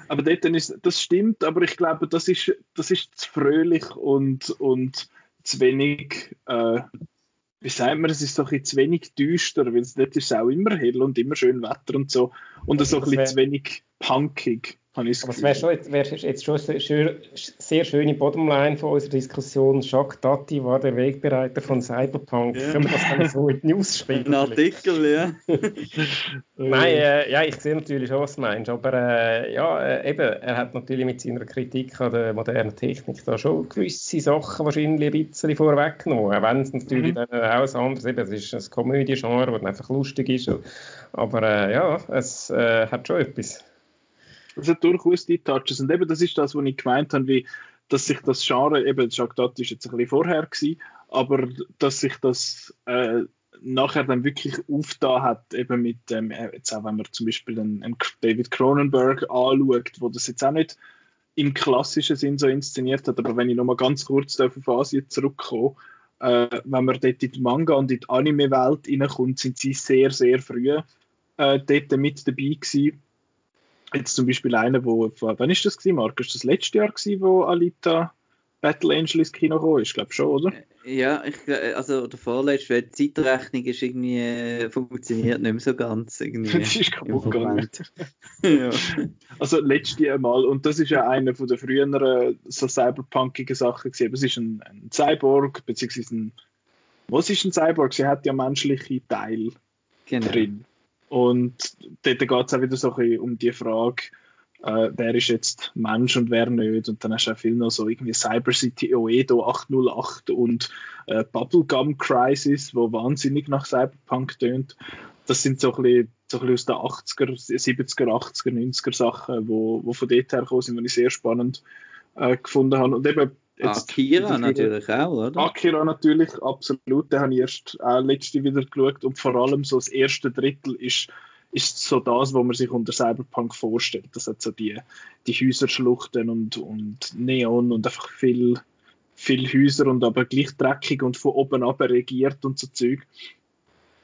Aber dort ist, das stimmt, aber ich glaube, das ist, das ist zu fröhlich und, und zu wenig, äh, wie sagt man, es ist so ein bisschen zu wenig düster, weil dort ist es auch immer hell und immer schön Wetter und so. Und so ein bisschen zu wenig punkig. Aber es wäre schon, wär jetzt schon eine sehr schöne Bottomline von unserer Diskussion. Jacques Dati war der Wegbereiter von Cyberpunk. Ja. Können wir das dann so in die News spielen? Ein Artikel, ja. Nein, äh, ja, ich sehe natürlich schon, was du meinst. Aber äh, ja, äh, eben, er hat natürlich mit seiner Kritik an der modernen Technik da schon gewisse Sachen wahrscheinlich ein bisschen vorweggenommen. Auch wenn es natürlich mhm. dann auch ein anderes eben, es ist ein Komödie-Genre, das einfach lustig ist. Aber äh, ja, es äh, hat schon etwas. Es hat durchaus die Touches. Und eben das ist das, was ich gemeint habe, wie, dass sich das Genre, eben Jacques ist jetzt ein bisschen vorher gewesen, aber dass sich das äh, nachher dann wirklich aufgetan hat, eben mit ähm, jetzt auch wenn man zum Beispiel einen, einen David Cronenberg anschaut, wo das jetzt auch nicht im klassischen Sinn so inszeniert hat, aber wenn ich nochmal ganz kurz auf Asien zurückkomme, äh, wenn man dort in die Manga und in die Anime-Welt reinkommt, sind sie sehr, sehr früh äh, dort mit dabei gewesen Jetzt zum Beispiel einer, wo, wann ist das gewesen, Marc? Ist das letzte Jahr gewesen, wo Alita Battle Angel ins Kino kam? Ich glaube schon, oder? Ja, ich, also der vorletzte, weil die Zeitrechnung ist irgendwie, äh, funktioniert nicht mehr so ganz. Irgendwie das ist kaputt gegangen. ja. Also letztes Mal, und das ist ja einer von der früheren so cyberpunkigen Sachen gewesen. Es ist ein, ein Cyborg, beziehungsweise ein, was ist ein Cyborg? Sie hat ja menschliche Teile genau. drin. Und dort geht es auch wieder so ein um die Frage, äh, wer ist jetzt Mensch und wer nicht. Und dann hast du auch viel noch so irgendwie Cyber City Oedo 808 und äh, Bubblegum Crisis, wo wahnsinnig nach Cyberpunk tönt. Das sind so ein bisschen, so ein bisschen aus den 80er, 70er, 80er, 90er Sachen, wo, wo von dort her kommen sind, die ich sehr spannend äh, gefunden habe. Und eben Jetzt Akira natürlich auch, oder? Akira natürlich, absolut. Den habe ich erst auch letzte wieder geschaut. Und vor allem so das erste Drittel ist ist so das, was man sich unter Cyberpunk vorstellt. Das hat so die, die Häuserschluchten und, und Neon und einfach viel, viel Häuser und aber gleich dreckig und von oben ab regiert und so Zeug.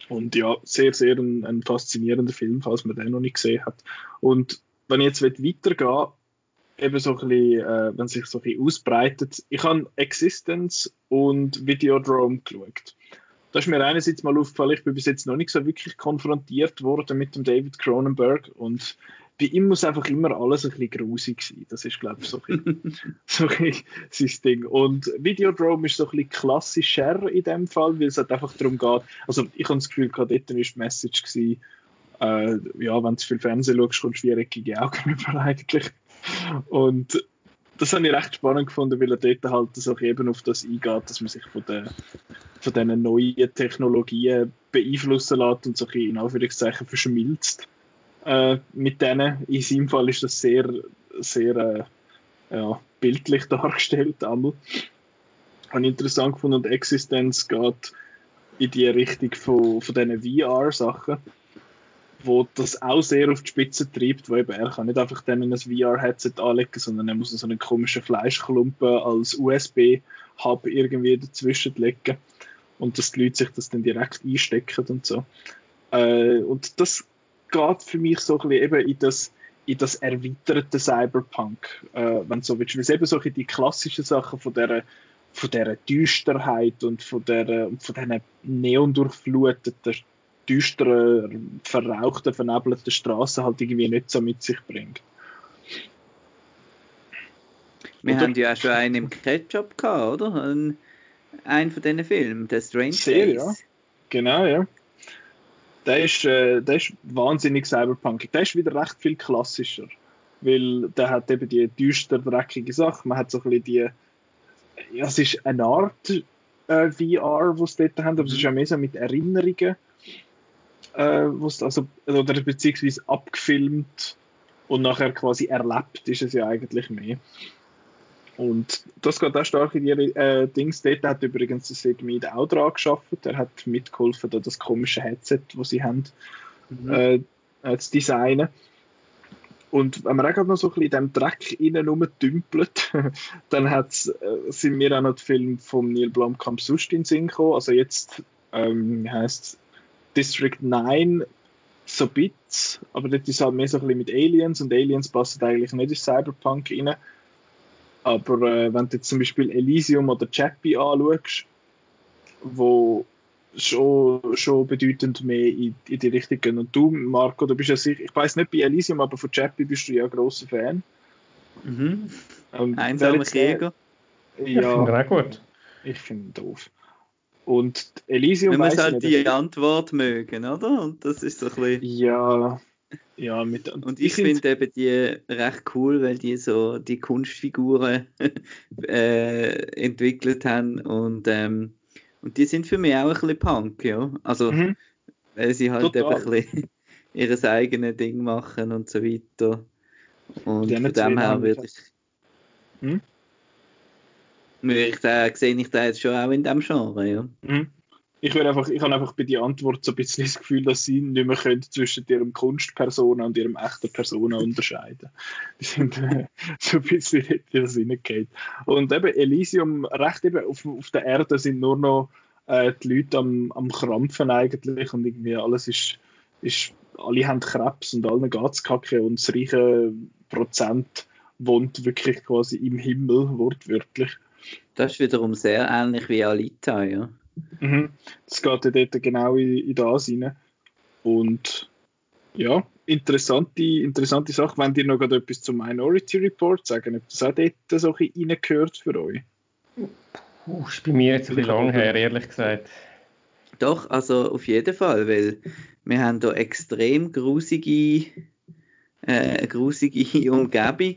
Und ja, sehr, sehr ein, ein faszinierender Film, falls man den noch nicht gesehen hat. Und wenn ich jetzt weitergehe, eben so ein bisschen, äh, wenn sich so ein bisschen ausbreitet, ich habe Existence und Videodrome geschaut. Da ist mir einerseits mal aufgefallen, ich bin bis jetzt noch nicht so wirklich konfrontiert worden mit dem David Cronenberg und bei ihm muss einfach immer alles ein bisschen grusig sein. Das ist, glaube ich, so ein bisschen, so ein sein Ding. Und Videodrome ist so ein bisschen klassischer in dem Fall, weil es halt einfach darum geht, also ich habe das Gefühl, gerade dort war die Message gewesen, äh, ja, wenn du viel Fernsehen schaust, kommst du viereckige Augen über eigentlich. Und das habe ich recht spannend gefunden, weil er dort halt so eben auf das eingeht, dass man sich von, der, von diesen neuen Technologien beeinflussen lässt und so ein in Anführungszeichen verschmilzt äh, mit denen. In seinem Fall ist das sehr, sehr äh, ja, bildlich dargestellt. Einmal. Habe interessant gefunden und Existenz geht in die Richtung von, von diesen VR-Sachen wo das auch sehr auf die Spitze treibt, weil eben er kann nicht einfach dann ein VR-Headset anlegen, sondern er muss so einen komischen Fleischklumpen als USB-Hub irgendwie dazwischen legen und dass die Leute sich das dann direkt einstecken und so. Äh, und das geht für mich so ein bisschen eben in das, in das erweiterte Cyberpunk, äh, wenn so willst, weil es eben so die klassischen Sachen von der von dieser Düsterheit und von, der, von diesen neondurchfluteten düsteren, verrauchten, vernebelten Straßen halt irgendwie nicht so mit sich bringt. Wir Oder? haben ja auch schon einen im Ketchup gehabt, oder? Ein, einen von diesen Filmen, der Strange Sehr, ja. Genau, ja. Der ist, äh, der ist wahnsinnig cyberpunkig. Der ist wieder recht viel klassischer. Weil der hat eben die düster, dreckige Sache. Man hat so ein bisschen die. Ja, es ist eine Art äh, VR, die sie dort haben, aber es ist ja mehr so mit Erinnerungen äh, also, oder beziehungsweise abgefilmt und nachher quasi erlebt ist es ja eigentlich mehr. Und das geht auch stark in ihre äh, Dings. Dort hat übrigens der Segmid auch dran geschafft. Er hat mitgeholfen, da das komische Headset, das sie haben, mhm. äh, äh, zu designen. Und wenn man auch noch so ein bisschen in diesem Dreck innen rumdümpelt, dann hat's, äh, sind mir auch noch die Filme von Neil Blomkamp sonst in den Sinn gekommen. Also jetzt ähm, heißt District 9 so Bits, aber das ist halt mehr so ein bisschen mit Aliens und Aliens passen eigentlich nicht in Cyberpunk rein. Aber äh, wenn du jetzt zum Beispiel Elysium oder Chappie anschaust, wo schon, schon bedeutend mehr in, in die Richtung gehen. Und du, Marco, du bist ja sicher, ich weiß nicht bei Elysium, aber von Chappie bist du ja ein grosser Fan. Mhm. Ähm, Einsamer Jäger. Ja, ich finde auch gut. Ich finde ihn doof. Und Elysium Wenn man halt die Antwort mögen, oder? Und das ist so ein bisschen... Ja, ja, mit, und ich, finde eben die recht cool, weil die so die Kunstfiguren äh, entwickelt haben und, ähm, und die sind für mich auch ein bisschen Punk, ja. Also, mhm. weil sie halt Total. eben ein bisschen ihr eigenes Ding machen und so weiter. Und von dem her würde ich. Hm? Ich da, sehe ich da jetzt schon auch in dem Genre, ja. Mhm. Ich, einfach, ich habe einfach bei der Antwort so ein bisschen das Gefühl, dass sie nicht mehr können zwischen ihrem Kunstpersona und ihrem echten Persona unterscheiden. Die sind äh, so ein bisschen in das hineingeht. Und eben Elysium, recht eben auf, auf der Erde sind nur noch äh, die Leute am, am Krampfen eigentlich und irgendwie alles ist, ist alle haben Krebs und allen es kacke und das reiche Prozent wohnt wirklich quasi im Himmel, wortwörtlich. Das ist wiederum sehr ähnlich wie Alita, ja. Mhm. Das geht ja dort genau in, in das rein. Und ja, interessante, interessante Sache. Wenn ihr noch etwas zum Minority Report sagen, ob das auch dort so ein reingehört für euch? Uh, ist bei mir jetzt ein bisschen lang her, ehrlich gesagt. Doch, also auf jeden Fall, weil wir haben da extrem grusige äh, grusige Umgebung.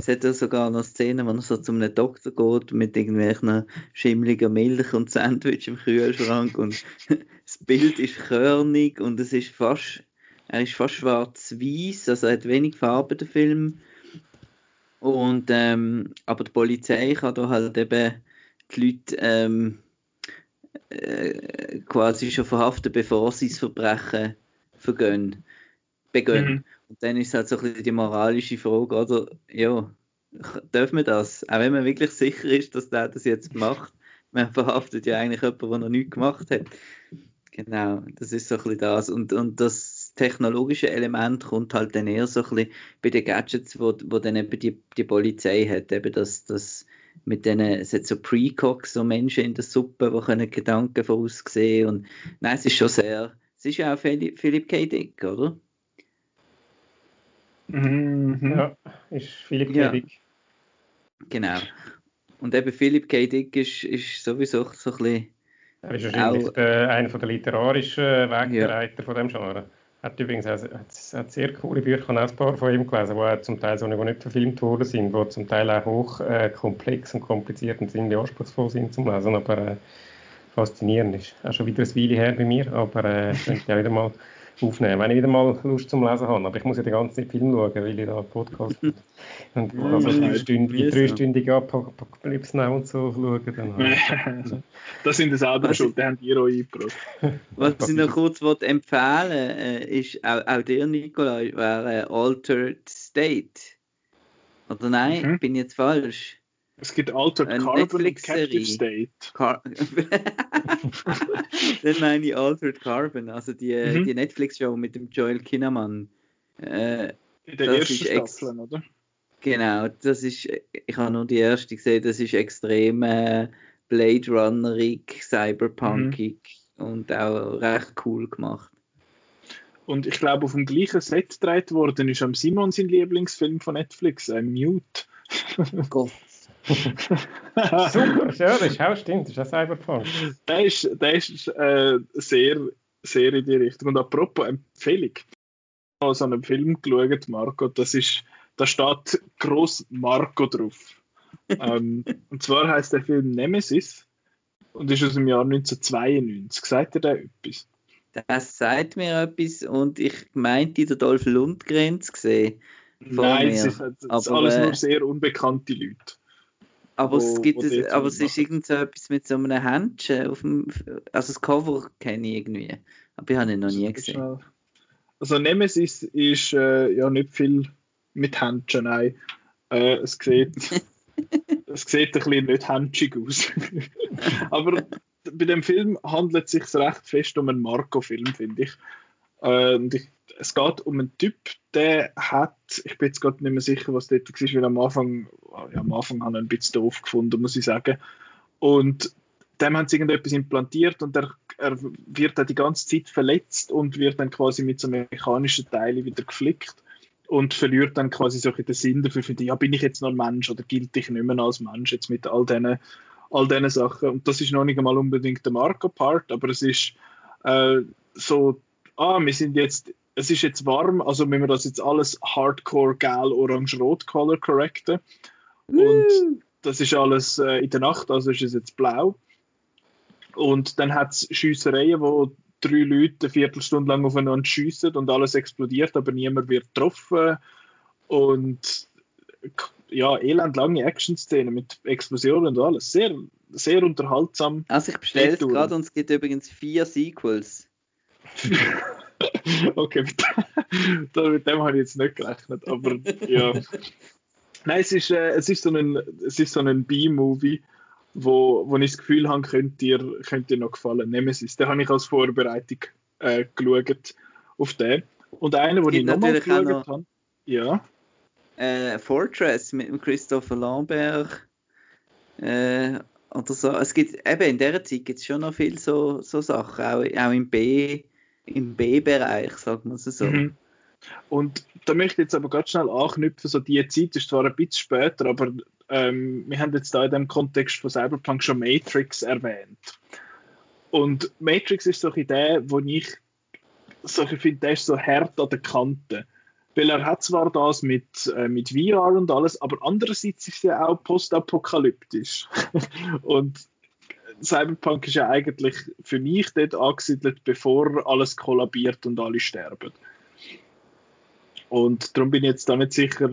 Es hat ja sogar noch Szenen, wo er so zu einem Doktor geht mit irgendwelchen schimmliger Milch und Sandwich im Kühlschrank und das Bild ist körnig und es ist fast, er ist fast schwarz-weiß, also er hat wenig Farbe, der Film. Und, ähm, aber die Polizei kann da halt eben die Leute ähm, äh, quasi schon verhaften, bevor sie das Verbrechen vergehen, begehen. Mhm. Und dann ist halt so ein bisschen die moralische Frage, oder? Ja, dürfen wir das? Auch wenn man wirklich sicher ist, dass der das jetzt macht. Man verhaftet ja eigentlich jemanden, der noch nichts gemacht hat. Genau, das ist so ein bisschen das. Und, und das technologische Element kommt halt dann eher so ein bisschen bei den Gadgets, wo, wo dann eben die, die Polizei hat, eben das, das mit denen, es hat so Precox, so Menschen in der Suppe, die können Gedanken voraussehen und nein, es ist schon sehr, es ist ja auch Philipp K. Dick, oder? Mhm. Ja, ist Philipp K. Ja. Dick. Genau. Und eben Philipp K. Dick ist, ist sowieso so ein bisschen... Er ist wahrscheinlich auch, der, einer der literarischen Wegbereiter ja. von dem Genre. Hat übrigens auch, hat, hat sehr coole Bücher, auch ein paar von ihm gelesen, die zum Teil so nicht verfilmt worden sind, die zum Teil auch hoch äh, komplex und kompliziert und ziemlich anspruchsvoll sind zum Lesen, aber äh, faszinierend ist. Auch schon wieder ein Weile her bei mir, aber äh, ich könnte ja wieder mal aufnehmen, wenn ich wieder mal Lust zum Lesen habe. Aber ich muss ja die ganze Zeit Film schauen, weil ich da einen Podcast und ja, also dreistündige, dreistündige Apokalypse Now und so schauen. Dann das sind das selber schon, die haben die auch eingebracht. Was ich noch kurz empfehlen äh, ist, auch, auch dir, Nikolai, wäre äh, Altered State. Oder nein, mhm. bin ich jetzt falsch? Es gibt Altered Eine Carbon und Captive State. Car Dann meine ich Altered Carbon, also die, mhm. die Netflix-Show mit dem Joel Kinnaman. Äh, In der ersten Staffel, oder? Genau, das ist, ich habe nur die erste gesehen, das ist extrem äh, Blade Runnerig, Cyberpunkig mhm. und auch recht cool gemacht. Und ich glaube, auf dem gleichen Set gedreht worden ist am Simon sein Lieblingsfilm von Netflix, äh, Mute. Gott. Super, ja, das ist auch stimmt, das ist ein Cyberpunk. Der ist, der ist äh, sehr, sehr in die Richtung. Und apropos Empfehlung, ich habe so einen Film geschaut, Marco, das ist, da steht groß Marco drauf. ähm, und zwar heißt der Film Nemesis und ist aus dem Jahr 1992. Sagt ihr da etwas? Das sagt mir etwas und ich meinte, der Dolph Lundgren zu sehen. Nein, es ist, es ist alles nur äh, sehr unbekannte Leute. Aber wo, es gibt es, aber es ist irgend so etwas mit so einem Händchen auf dem, also das Cover kenne ich irgendwie, aber ich habe ihn noch nie gesehen. Also Nemesis ist äh, ja nicht viel mit Händchen, nein. Äh, es sieht, es sieht ein bisschen nicht händschig aus. aber bei dem Film handelt es sich recht fest um einen Marco-Film, finde ich. Äh, und ich es geht um einen Typ, der hat, ich bin jetzt gerade nicht mehr sicher, was dort war, weil am Anfang, ja, am Anfang habe ich ein bisschen doof gefunden, muss ich sagen. Und dem haben sie irgendetwas implantiert und er, er wird dann die ganze Zeit verletzt und wird dann quasi mit so mechanischen Teilen wieder geflickt und verliert dann quasi so den Sinn dafür, für die, ja, bin ich jetzt noch ein Mensch oder gilt ich nicht mehr als Mensch jetzt mit all diesen all Sachen. Und das ist noch nicht einmal unbedingt der Marco-Part, aber es ist äh, so, ah, wir sind jetzt es ist jetzt warm, also müssen wir das jetzt alles Hardcore, Gel, Orange, Rot Color correcten. Und das ist alles äh, in der Nacht, also ist es jetzt blau. Und dann hat es Schiessereien, wo drei Leute eine Viertelstunde lang aufeinander schiessen und alles explodiert, aber niemand wird getroffen. Und ja, elendlange Action-Szenen mit Explosionen und alles. Sehr, sehr unterhaltsam. Also ich bestelle es gerade und es gibt übrigens vier Sequels. okay, mit, mit dem habe ich jetzt nicht gerechnet, aber ja. Nein, es ist, äh, es ist so ein, es ist so ein B-Movie, wo, wo ich das Gefühl habe, könnte dir, könnte dir noch gefallen. Nemesis, den habe ich als Vorbereitung äh, geschaut auf den. Und einer, den ich nochmal geschaut noch, habe, ja. Äh, Fortress mit Christopher Lambert äh, oder so. Es gibt, eben in dieser Zeit gibt es schon noch viele so, so Sachen, auch, auch im B- im B-Bereich, sagt man es so. Mhm. Und da möchte ich jetzt aber ganz schnell anknüpfen, so die Zeit ist zwar ein bisschen später, aber ähm, wir haben jetzt da in dem Kontext von Cyberpunk schon Matrix erwähnt. Und Matrix ist so eine Idee, wo ich so, ich finde, der ist so hart an der Kante. Weil er hat zwar das mit, äh, mit VR und alles, aber andererseits ist er auch postapokalyptisch. und Cyberpunk ist ja eigentlich für mich dort angesiedelt, bevor alles kollabiert und alle sterben. Und darum bin ich jetzt da nicht sicher,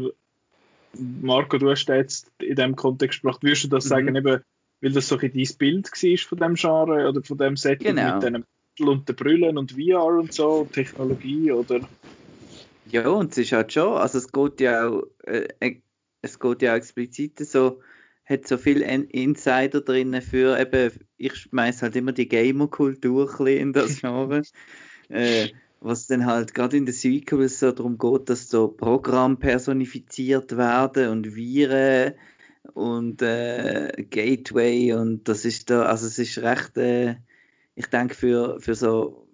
Marco, du hast jetzt in dem Kontext gesprochen, würdest du das mhm. sagen, eben, weil das so ein dein Bild war von dem Genre oder von dem Setting genau. mit den und den Brillen und VR und so, Technologie oder? Ja, und es ist halt schon, also es geht ja auch, äh es geht ja auch explizit so, hat so viel Insider drin für eben, ich schmeiß halt immer die Gamer-Kultur in das Genre. äh, was dann halt gerade in den Sequels so darum geht, dass so Programm personifiziert werden und Viren und äh, Gateway und das ist da, also es ist recht, äh, ich denke für, für so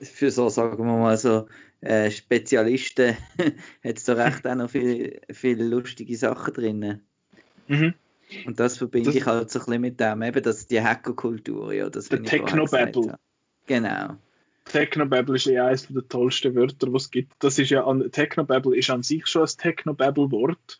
für so, sagen wir mal so, äh, Spezialisten hat es da recht auch noch viele viel lustige Sachen drin. Mhm. Und das verbinde das, ich halt so ein bisschen mit dem, eben das, die Hackerkultur, ja, das Der Technobabble. Genau. Technobabble ist ja eines der tollsten Wörter, die es gibt. Das ist ja an, Technobabble ist an sich schon ein Technobabble-Wort,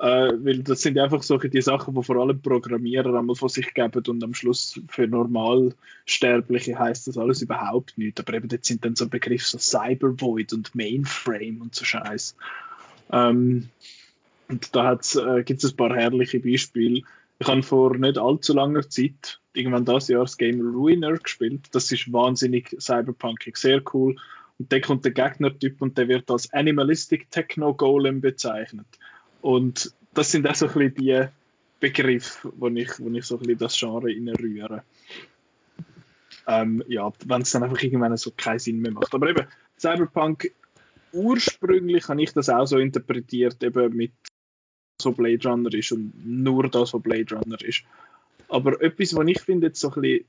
äh, weil das sind einfach solche die Sachen, die vor allem Programmierer einmal von sich geben und am Schluss für Normalsterbliche heißt das alles überhaupt nicht. Aber eben dort sind dann so Begriffe so Cybervoid und Mainframe und so Scheiß. Ähm, und da äh, gibt es ein paar herrliche Beispiele. Ich habe vor nicht allzu langer Zeit, irgendwann das Jahr, das Game Ruiner gespielt. Das ist wahnsinnig cyberpunkig, sehr cool. Und dann kommt der Gegnertyp und der wird als Animalistic Techno Golem bezeichnet. Und das sind auch so ein bisschen die Begriffe, wo ich, wo ich so ein bisschen das Genre reinrühre. Ähm, ja, wenn es dann einfach irgendwann so keinen Sinn mehr macht. Aber eben, Cyberpunk, ursprünglich habe ich das auch so interpretiert, eben mit so Blade Runner ist und nur das, was Blade Runner ist. Aber etwas, was ich finde, jetzt so ein bisschen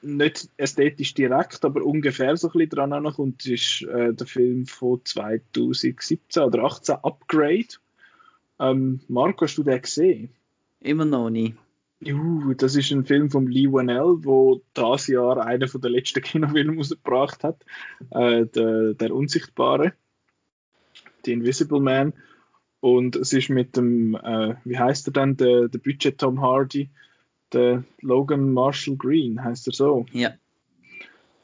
nicht ästhetisch direkt, aber ungefähr so ein bisschen dran ankommt, ist äh, der Film von 2017 oder 2018, Upgrade. Ähm, Marco, hast du den gesehen? Immer noch nie. Juhu, das ist ein Film von Lee Wanell, wo das Jahr einer von der letzten Kinofilme rausgebracht hat, äh, der, der Unsichtbare, The Invisible Man. Und es ist mit dem, äh, wie heißt er denn, der, der Budget Tom Hardy, der Logan Marshall Green, heißt er so. Ja.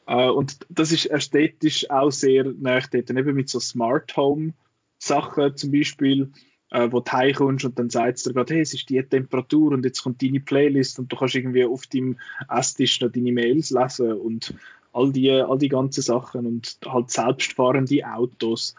Äh, und das ist ästhetisch auch sehr nah dort, eben mit so Smart Home Sachen zum Beispiel, äh, wo du heimkommst und dann sagt es dir gerade, hey, es ist die Temperatur und jetzt kommt deine Playlist und du kannst irgendwie auf deinem Esstisch noch deine Mails lesen und all die, all die ganzen Sachen und halt selbstfahrende Autos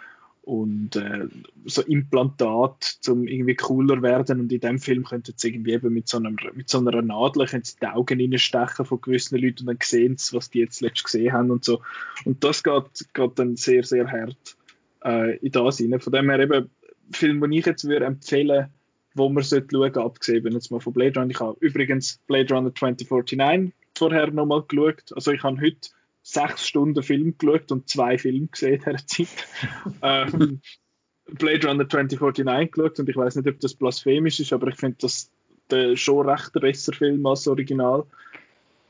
und äh, so Implantat zum irgendwie cooler werden und in dem Film könnte es irgendwie eben mit so, einem, mit so einer Nadel sie die Augen reinstechen von gewissen Leuten und dann sehen sie, was die jetzt letzt gesehen haben und so und das geht, geht dann sehr, sehr hart äh, in das rein. Von dem her eben Film, den ich jetzt würde empfehlen wo man sollte schauen, abgesehen jetzt mal von Blade Runner. Ich habe übrigens Blade Runner 2049 vorher nochmal geschaut. Also ich habe heute sechs Stunden Film geschaut und zwei Filme gesehen in dieser Zeit. ähm, Blade Runner 2049 geschaut und ich weiß nicht, ob das blasphemisch ist, aber ich finde das der schon recht besser Film als das Original.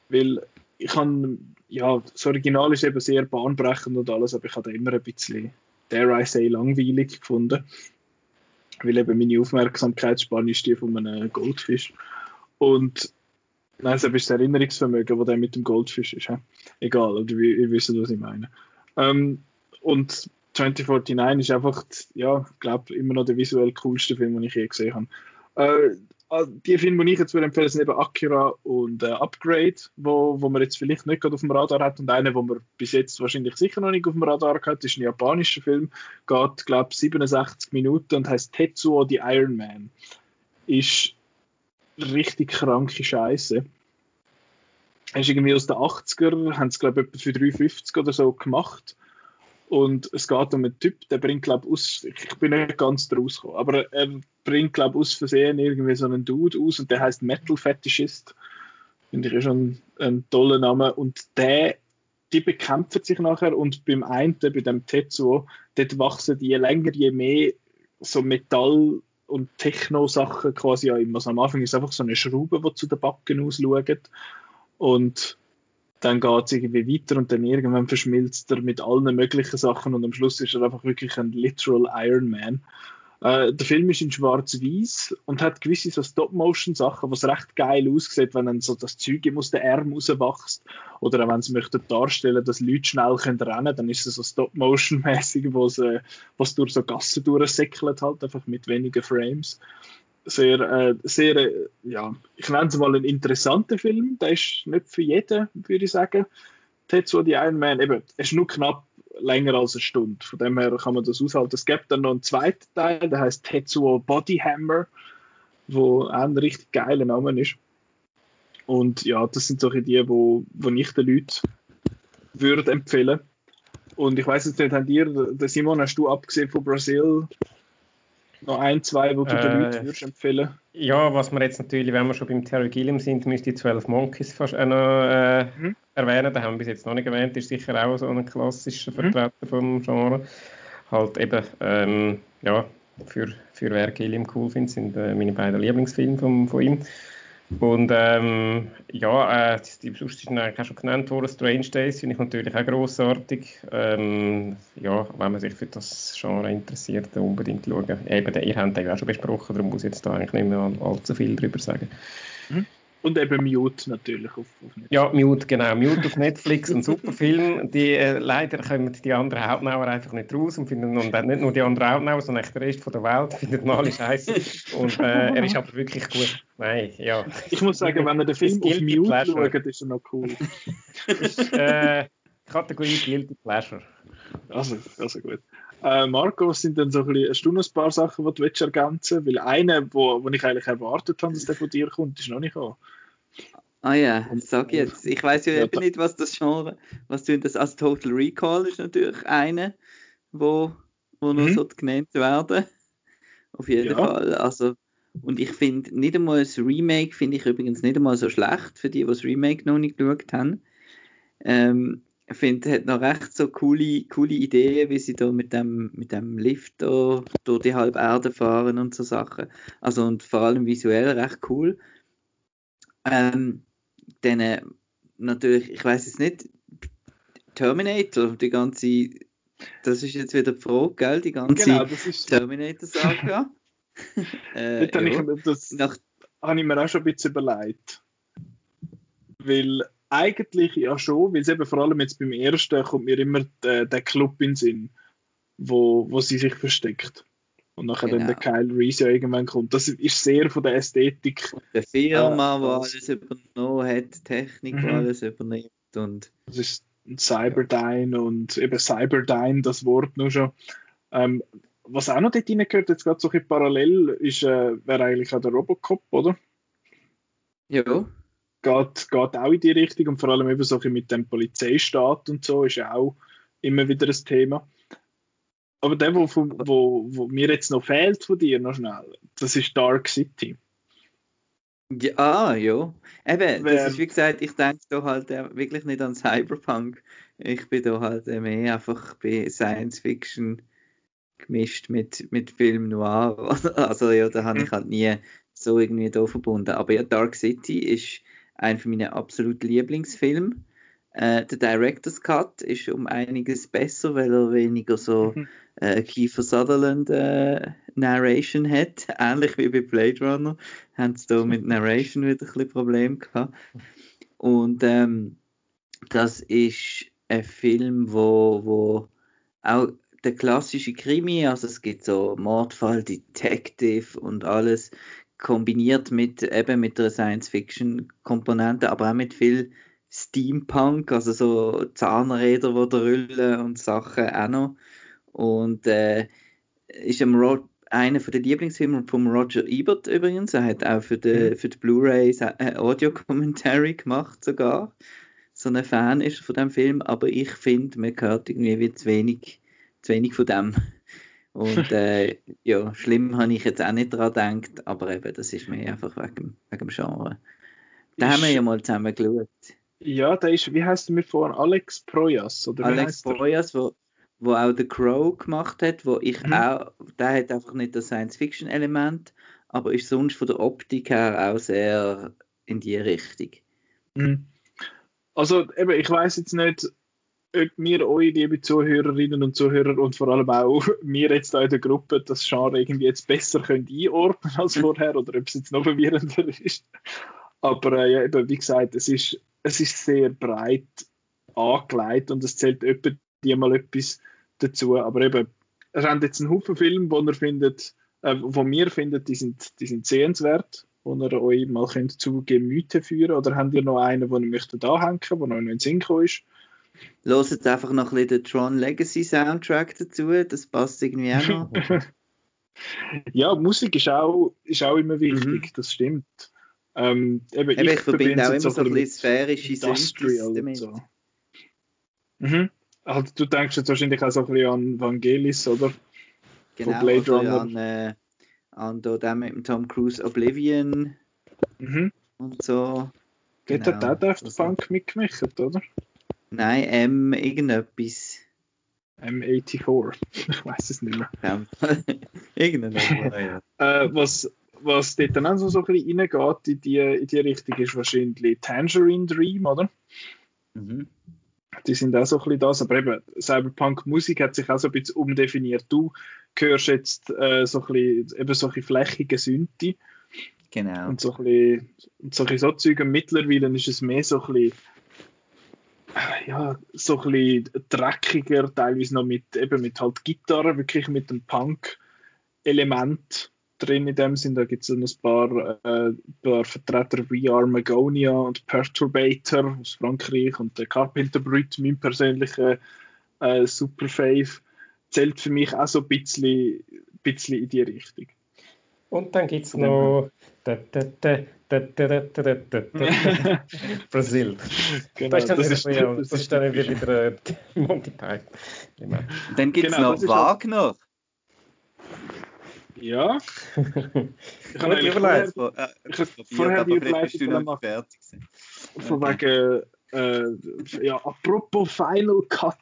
Weil ich kann, ja, das Original ist eben sehr bahnbrechend und alles, aber ich habe immer ein bisschen, dare I say, langweilig gefunden. Weil eben meine Aufmerksamkeitsspanne ist die von einem Goldfisch. Und Nein, es ist das Erinnerungsvermögen, das dann mit dem Goldfisch ist. He? Egal, oder ihr wisst, was ich meine. Ähm, und 2049 ist einfach, ja, ich glaube, immer noch der visuell coolste Film, den ich je gesehen habe. Äh, ah, die Filme, die ich jetzt würde empfehlen, sind eben Akira und äh, Upgrade, wo, wo man jetzt vielleicht nicht gerade auf dem Radar hat und einer, wo man bis jetzt wahrscheinlich sicher noch nicht auf dem Radar hat, ist ein japanischer Film, geht, glaube ich, 67 Minuten und heißt Tetsuo the Iron Man. Ist richtig kranke Scheiße. Er ist irgendwie aus den 80er, haben es glaube ich für 350 oder so gemacht. Und es geht um einen Typ, der bringt glaube aus, ich bin nicht ganz draus gekommen, aber er bringt glaube aus Versehen irgendwie so einen Dude aus und der heißt Metal Fetishist. Finde ich ja schon ein toller Name. Und der, die bekämpfen sich nachher und beim einen, bei dem Tetsuo, dort wachsen die länger, je mehr so Metall und Techno-Sachen quasi auch immer. Also am Anfang ist es einfach so eine Schraube, die zu den Backen ausschaut. Und dann geht es irgendwie weiter und dann irgendwann verschmilzt er mit allen möglichen Sachen und am Schluss ist er einfach wirklich ein literal Iron Man. Äh, der Film ist in schwarz-weiß und hat gewisse so Stop-Motion-Sachen, was recht geil aussieht, wenn dann so das Zeug aus den Arm rauswächst. Oder auch wenn sie möchten darstellen, dass Leute schnell können rennen dann ist es so Stop-Motion-mäßig, was durch so Gassen durchsäckelt halt, einfach mit wenigen Frames. Sehr, äh, sehr, äh, ja, ich nenne es mal einen interessanten Film. Der ist nicht für jeden, würde ich sagen. Tetsuo die Iron Man, eben, es ist nur knapp länger als eine Stunde. Von dem her kann man das aushalten. Es gibt dann noch einen zweiten Teil, der heißt Tetsuo Bodyhammer, wo auch ein richtig geiler Name ist. Und ja, das sind solche die, wo, wo ich den Leuten würde empfehlen. Und ich weiß jetzt nicht, habt der Simon, hast du abgesehen von Brasil noch ein, zwei, wo du äh, den Leuten würdest empfehlen? Ja, was wir jetzt natürlich, wenn wir schon beim Terry Gilliam sind, müsste die 12 Monkeys auch noch äh, mhm. erwähnen. Den haben wir bis jetzt noch nicht erwähnt. Ist sicher auch so ein klassischer mhm. Vertreter mhm. vom Genre. Halt eben, ähm, ja, für, für wer Gilliam cool findet, sind äh, meine beiden Lieblingsfilme von, von ihm. Und ähm, ja, äh, die sind eigentlich schon genannt worden. Strange Days finde ich natürlich auch grossartig. Ähm, ja, wenn man sich für das Genre interessiert, unbedingt schauen. Eben, ihr habt den auch schon besprochen, darum muss ich jetzt da eigentlich nicht mehr allzu viel drüber sagen. Mhm. Und eben Mute natürlich auf, auf Netflix. Ja, Mute, genau. Mute auf Netflix, ein super Film. Die, äh, leider kommen die anderen Hauptnauer einfach nicht raus und finden und nicht nur die anderen Hauptnauer, sondern der Rest von der Welt findet alle scheiße. Und äh, er ist aber wirklich gut. Nein, ja. Ich muss sagen, wenn er den Film auf Mute Pleasure. schaut, ist er noch cool. ist, äh, Kategorie Guilty Pleasure. Also, also gut. Äh, Marco, was sind denn so ein, bisschen, ein paar Sachen, die du ergänzen willst? Weil eine, wo, wo ich eigentlich erwartet habe, dass der von dir kommt, ist noch nicht gekommen. Ah ja, sag jetzt. Ich weiß ja, ja eben nicht, was das Genre, was du das als Total Recall ist natürlich eine, wo, wo mhm. noch so genannt werden. Auf jeden ja. Fall. Also, und ich finde nicht einmal das Remake, finde ich übrigens nicht einmal so schlecht für die, die das Remake noch nicht geschaut haben. Ähm, ich finde, hat noch recht so coole, coole Ideen, wie sie da mit dem, mit dem Lift da durch die halbe Erde fahren und so Sachen. Also und vor allem visuell recht cool. Ähm, dann äh, natürlich, ich weiß jetzt nicht, Terminator, die ganze, das ist jetzt wieder die Frage, gell? Die ganze genau, Terminator-Saga. äh, ja. das Nach, habe ich mir auch schon ein bisschen überlegt. Weil eigentlich ja schon, weil es eben vor allem jetzt beim ersten kommt mir immer der, der Club in den Sinn, wo, wo sie sich versteckt. Und nachher genau. dann der genau. Kyle Reese ja irgendwann kommt. Das ist sehr von der Ästhetik. Der Firma, äh, wo alles übernommen hat, Technik, mhm. alles übernimmt. Und das ist Cyberdyne ja. und eben Cyberdyne, das Wort nur schon. Ähm, was auch noch dort reingehört, jetzt gerade so ein parallel, ist, äh, wäre eigentlich auch der Robocop, oder? Ja geht, geht auch in die Richtung und vor allem eben so mit dem Polizeistaat und so ist auch immer wieder ein Thema. Aber der, wo, wo, wo mir jetzt noch fehlt von dir, noch schnell, das ist Dark City. Ja, ah, ja. Eben, das ist wie gesagt, ich denke da halt wirklich nicht an Cyberpunk. Ich bin da halt mehr einfach bei Science Fiction gemischt mit, mit Film Noir. Also ja, da habe ich halt nie so irgendwie da verbunden. Aber ja, Dark City ist ein von meinen absoluten Lieblingsfilmen. Äh, der Director's Cut ist um einiges besser, weil er weniger so mhm. Äh, Kiefer Sutherland äh, Narration hat. Ähnlich wie bei Blade Runner haben sie da mit Narration wieder ein bisschen Probleme gehabt. Und ähm, das ist ein Film, wo, wo auch der klassische Krimi, also es gibt so Mordfall, Detective und alles, kombiniert mit eben mit der Science-Fiction-Komponente, aber auch mit viel Steampunk, also so Zahnräder, die da rollen und Sachen auch noch. Und äh, ist am einer der Lieblingsfilme von Roger Ebert übrigens. Er hat auch für die, mhm. für die Blu-rays äh, Audio-Commentary gemacht sogar. So ein Fan ist von dem Film, aber ich finde, man hört irgendwie wie zu wenig, zu wenig von dem. Und äh, ja, schlimm habe ich jetzt auch nicht daran gedacht, aber eben, das ist mir einfach wegen, wegen dem Genre. Da ist, haben wir ja mal zusammen geschaut. Ja, da ist, wie heißt der mir vor? Alex Proyas? Oder Alex Proyas, wo, wo auch The Crow gemacht hat, wo ich mhm. auch, der hat einfach nicht das Science-Fiction-Element, aber ist sonst von der Optik her auch sehr in die Richtung. Mhm. Also eben, ich weiß jetzt nicht, ob wir euch, liebe Zuhörerinnen und Zuhörer und vor allem auch wir jetzt da in der Gruppe das Genre irgendwie jetzt besser können einordnen als vorher oder ob es jetzt noch verwirrender ist. Aber äh, ja, eben, wie gesagt, es ist, es ist sehr breit angelegt und es zählt etwa die mal etwas dazu. Aber eben, er hat jetzt einen Haufen Filme, wo er findet, äh, wo wir finden, die sind, die sind sehenswert, wo ihr euch mal könnt zu Gemüte führen Oder habt ihr noch einen, den ihr möchtet anhängen, der noch in den Sinn ist? Los jetzt einfach noch ein bisschen den Tron Legacy Soundtrack dazu, das passt irgendwie auch noch. ja, Musik ist auch, ist auch immer wichtig, mhm. das stimmt. Ähm, eben, eben, ich, ich verbinde auch immer so ein bisschen sphärische Industrial damit. So. Mhm. Also, du denkst jetzt wahrscheinlich auch so ein bisschen an Vangelis, oder? Genau, Von Blade Runner. an, äh, an da mit dem Tom Cruise Oblivion mhm. und so. Genau. Hat auch Daft Punk mitgemacht, oder? Nein, M irgendetwas. M84. Ich weiß es nicht mehr. Irgendein äh, was, was dort dann auch so, ein bisschen reingeht in die, in die Richtung, ist wahrscheinlich Tangerine Dream, oder? Mhm. Die sind auch so ein bisschen das, aber eben Cyberpunk-Musik hat sich auch so ein bisschen umdefiniert. Du hörst jetzt äh, so ein bisschen, eben solche flächige Synthi. Genau. Und so ein bisschen, solche so Zeug. Mittlerweile ist es mehr so ein bisschen ja, so ein bisschen dreckiger, teilweise noch mit, eben mit halt Gitarre, wirklich mit dem Punk-Element drin in dem Sinn. Da gibt es ein paar, äh, paar Vertreter wie Armagonia und Perturbator aus Frankreich und der Carpenter Brut, mein persönlicher äh, Superfave, zählt für mich auch so ein bisschen, bisschen in die Richtung. Und dann gibt es noch Brasil. Genau, das, ist dann das, ist, das ist dann wieder äh, Monty Python. Genau. Dann gibt es genau, noch Wagner. Ja. ich habe die Überleitung. Vorher die Überleitung fertig Von wegen, äh, ja, apropos Final Cut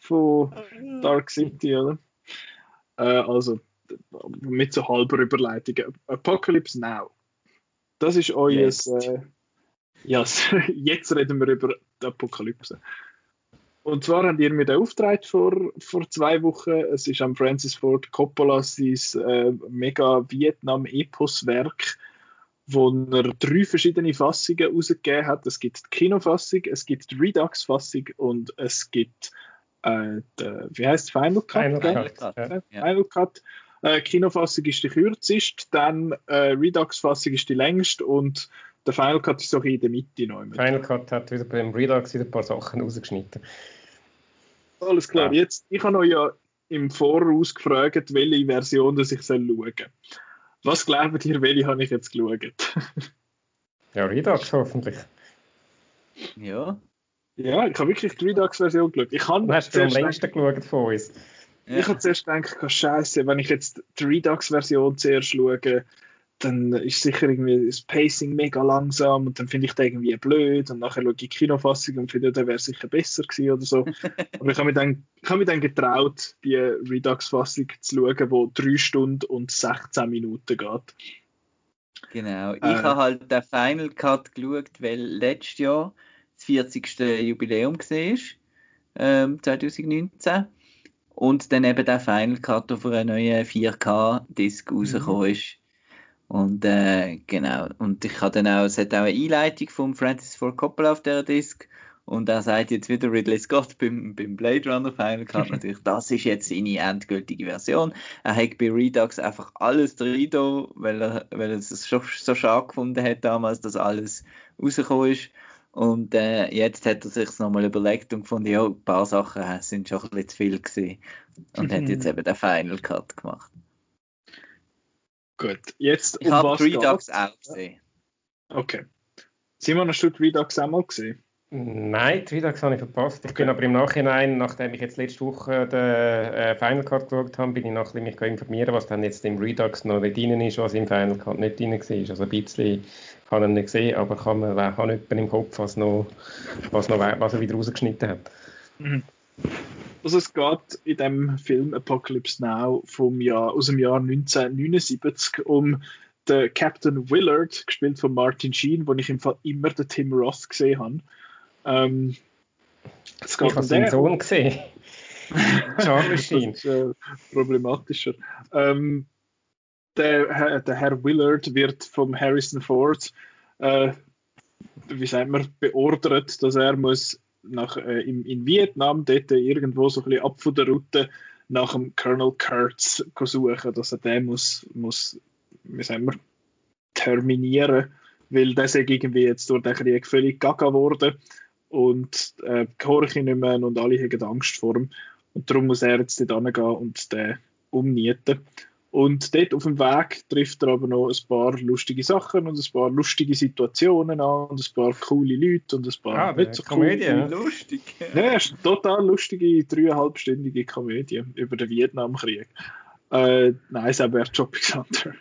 von Dark City, oder? Äh, also, mit so halber Überleitung. Apocalypse Now. Das ist euer. Äh, ja, jetzt reden wir über die Apokalypse. Und zwar habt ihr mir den Auftrag vor, vor zwei Wochen. Es ist am Francis Ford Coppola sein äh, mega Vietnam-Epos-Werk, wo er drei verschiedene Fassungen herausgegeben hat. Es gibt die Kinofassung, es gibt die Redux-Fassung und es gibt äh, die, wie heißt Final Cut? Final Cut. Cut. Ja. Final Cut. Äh, Kinofassung ist die kürzeste, dann äh, Redux-Fassung ist die längste und der Final Cut ist so in der Mitte noch. Final Cut hat wieder beim Redux wieder ein paar Sachen rausgeschnitten. Alles klar, ja. jetzt, ich habe euch ja im Voraus gefragt, welche Version ich schauen soll. Was glaubt ihr, welche habe ich jetzt geschaut? ja, Redux hoffentlich. Ja. Ja, ich habe wirklich die Redux-Version geschaut. Ich habe hast du am längsten geschaut von uns? Ja. Ich habe zuerst gedacht, scheiße, wenn ich jetzt die Redux-Version zuerst schaue, dann ist sicher irgendwie das Pacing mega langsam und dann finde ich das irgendwie blöd und nachher schaue ich die Kinofassung und finde, der wäre sicher besser gewesen oder so. Aber ich habe mich dann, ich habe mich dann getraut, die Redux-Fassung zu schauen, die 3 Stunden und 16 Minuten geht. Genau, ich äh, habe halt den Final Cut geschaut, weil letztes Jahr das 40. Jubiläum war, ähm, 2019 und dann eben der Final Cut auf einer neuen 4K-Disc mhm. rausgekommen ist. Und äh, genau, und ich habe dann auch, es hat auch eine Einleitung von Francis Ford Coppola auf der Disc und er sagt jetzt wieder Ridley Scott beim, beim Blade Runner Final Cut natürlich, das ist jetzt seine endgültige Version. Er hat bei Redux einfach alles drin, weil er, weil er es schon so schade gefunden hat damals, dass alles rausgekommen ist. Und äh, jetzt hat er sich nochmal überlegt und gefunden, ja, ein paar Sachen sind schon ein bisschen zu viel gewesen. Und hat jetzt eben den Final Cut gemacht. Gut, jetzt Ich um habe Redux auch gesehen. Okay. Simon, hast du Redux auch mal gesehen? Nein, die Redux habe ich verpasst. Ich okay. bin aber im Nachhinein, nachdem ich jetzt letzte Woche den äh, Final Cut geschaut habe, bin ich noch mich informieren, was dann jetzt im Redux noch nicht drin ist, was im Final Cut nicht drin war. Also ein bisschen kann ich nicht gesehen, aber kann man auch nicht im Kopf, was, noch, was, noch, was er wieder rausgeschnitten hat. Mhm. Also es geht in dem Film Apocalypse Now vom Jahr, aus dem Jahr 1979 um den Captain Willard, gespielt von Martin Sheen, wo ich im Fall immer den Tim Roth gesehen habe. Ähm, ich habe seinen Sohn gesehen. Charlie Sheen. das ist, äh, problematischer. Ähm, der, der Herr Willard wird vom Harrison Ford, äh, wie sagt man, beordert, dass er muss nach, äh, in, in Vietnam dort irgendwo so ein bisschen ab von der Route nach dem Colonel Kurtz suchen, dass er den muss, muss wie sagen wir, terminieren, weil der sei irgendwie jetzt durch den Krieg völlig gaga geworden und äh, gehorche nicht mehr und alle haben Angst vor ihm. Und darum muss er jetzt dort hingehen und den umnieten. Und dort auf dem Weg trifft er aber noch ein paar lustige Sachen und ein paar lustige Situationen an und ein paar coole Leute und ein paar ah, nicht so Komödie, coole. lustig. Ja, ist eine total lustige dreieinhalbstündige Komödie über den Vietnamkrieg. Äh, nein, es ist aber Shopping Center.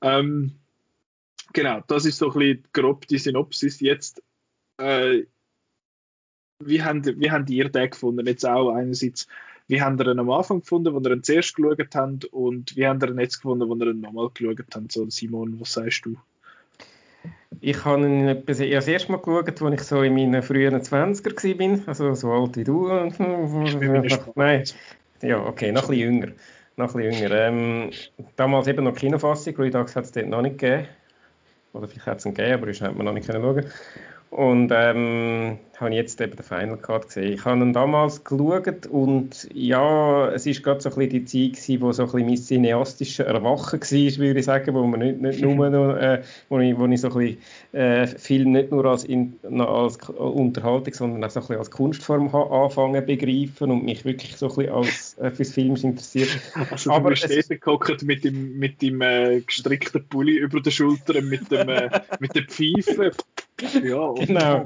Ähm, genau, das ist so ein bisschen grob die Synopsis. Jetzt, äh, wie, habt, wie habt ihr den gefunden? Jetzt auch einerseits wie haben ihr ihn am Anfang gefunden, wo ihr ihn zuerst geschaut habt und wie habt ihr ihn jetzt gefunden, wo ihr ihn nochmal geschaut habt? So, Simon, was sagst du? Ich habe ihn das erste Mal geschaut, als ich so in meinen frühen 20er war, also so alt wie du. Nein, ja, okay, noch ein bisschen jünger. Noch ein bisschen jünger. Ähm, damals eben noch Kinofassung, Redux hat es dort noch nicht gegeben. Oder vielleicht hat es ihn gegeben, aber ich konnte noch nicht schauen. Und ähm, habe jetzt eben den Final Cut gesehen. Ich habe ihn damals geschaut und ja, es ist gerade so ein bisschen die Zeit gewesen, wo so ein bisschen mein cineastisches Erwachen war, würde ich sagen, wo man nicht, nicht nur äh, wo, ich, wo ich so ein bisschen äh, Film nicht nur als, in, als Unterhaltung, sondern auch so ein bisschen als Kunstform habe anfangen begreifen und mich wirklich so ein bisschen als, äh, fürs Film interessiert. Also Aber du bist gehockt mit dem, mit dem äh, gestrickten Pulli über den Schultern, mit dem, äh, mit der Pfeife. Ja, genau.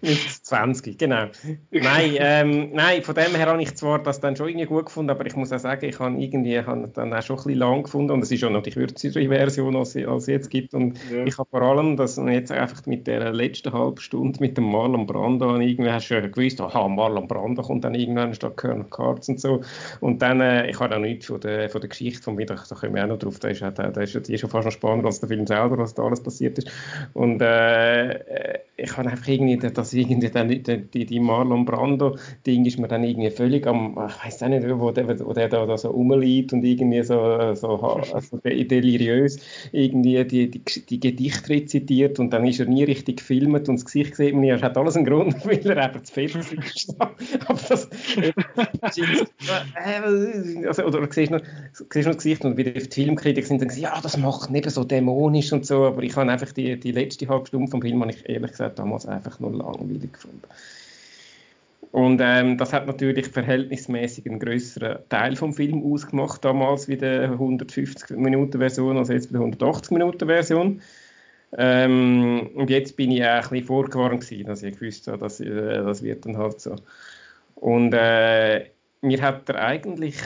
Mit 20, genau. Nein, ähm, nein, von dem her habe ich zwar das dann schon irgendwie gut gefunden, aber ich muss auch sagen, ich habe irgendwie habe dann auch schon ein bisschen lang gefunden und es ist schon noch die kürzere Version, als es jetzt gibt. Und ja. ich habe vor allem, dass jetzt einfach mit der letzten halben Stunde mit dem Marlon Brando irgendwie hast du gewusst, aha, Marlon Brando kommt dann irgendwann statt Colonel Cards und so. Und dann, äh, ich habe auch nichts von der, von der Geschichte von wieder, da kommen wir auch noch drauf, da ist, da ist, die ist schon fast noch spannender als der Film selber, was da alles passiert ist. Und äh, ich habe einfach irgendwie, dass irgendwie dann, die, die Marlon Brando-Ding ist mir dann irgendwie völlig am, ich weiß auch nicht, wo der, wo der da, da so rumliegt und irgendwie so, so also deliriös irgendwie die, die, die Gedichte rezitiert und dann ist er nie richtig gefilmt und das Gesicht sieht man er hat alles einen Grund, weil er eben zu fest ist. Aber das, also, oder siehst du siehst noch das Gesicht und wie die Filmkritiker sind dann ja, das macht nicht so dämonisch und so, aber ich habe einfach die, die letzte halbe Stunde vom Film, habe ich ehrlich gesagt damals einfach nur langweilig gefunden. Und ähm, das hat natürlich verhältnismäßig einen größeren Teil vom Film ausgemacht, damals wie der 150-Minuten-Version, als jetzt bei der 180-Minuten-Version. Ähm, und jetzt bin ich auch ein bisschen vorgewarnt gewesen, dass ich gewusst habe, dass, äh, das wird dann halt so. Und äh, mir hat er eigentlich,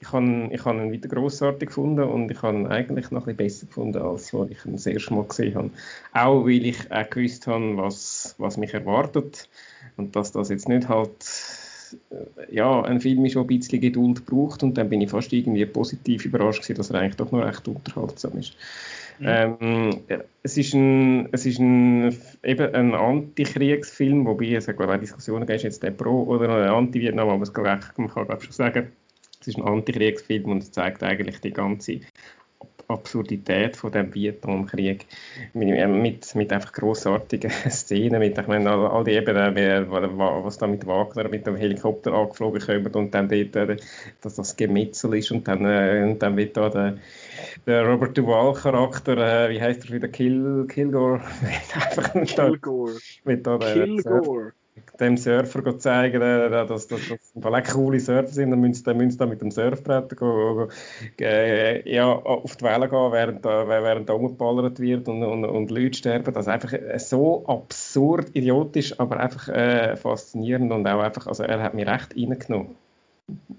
ich habe ich hab ihn wieder grossartig gefunden und ich habe ihn eigentlich noch ein bisschen besser gefunden, als was ich ihn das erste Mal gesehen habe. Auch weil ich auch gewusst habe, was, was mich erwartet und dass das jetzt nicht halt äh, ja, ein Film schon ein bisschen Geduld braucht und dann bin ich fast irgendwie positiv überrascht gewesen, dass er eigentlich doch noch recht unterhaltsam ist. Mhm. Ähm, es ist ein, es ist ein, eben ein Antikriegsfilm, wobei es glaube ich Diskussionen gibt, ist jetzt der Pro oder ein Anti-Vietnam, aber es kann, man kann glaube schon sagen, ist ein Antikriegsfilm und es zeigt eigentlich die ganze Absurdität von dem Vietnamkrieg mit, mit, mit einfach grossartigen Szenen, mit, ich meine, all, all die eben, äh, was da mit Wagner mit dem Helikopter angeflogen kommt und dann dort, äh, dass das Gemetzel ist und dann, äh, und dann wird da der, der Robert Duvall-Charakter, wie heißt er wieder, Kill, Kilgore? Kilgore. Da, Kilgore dem Surfer zeigen, dass das vielleicht coole Surfer sind, dann dann müssen da mit dem Surfbrett gehen, äh, ja, auf die Welle gehen, während da, während da umgeballert wird und, und, und Leute sterben. Das ist einfach so absurd, idiotisch, aber einfach äh, faszinierend und auch einfach, also er hat mich recht reingenommen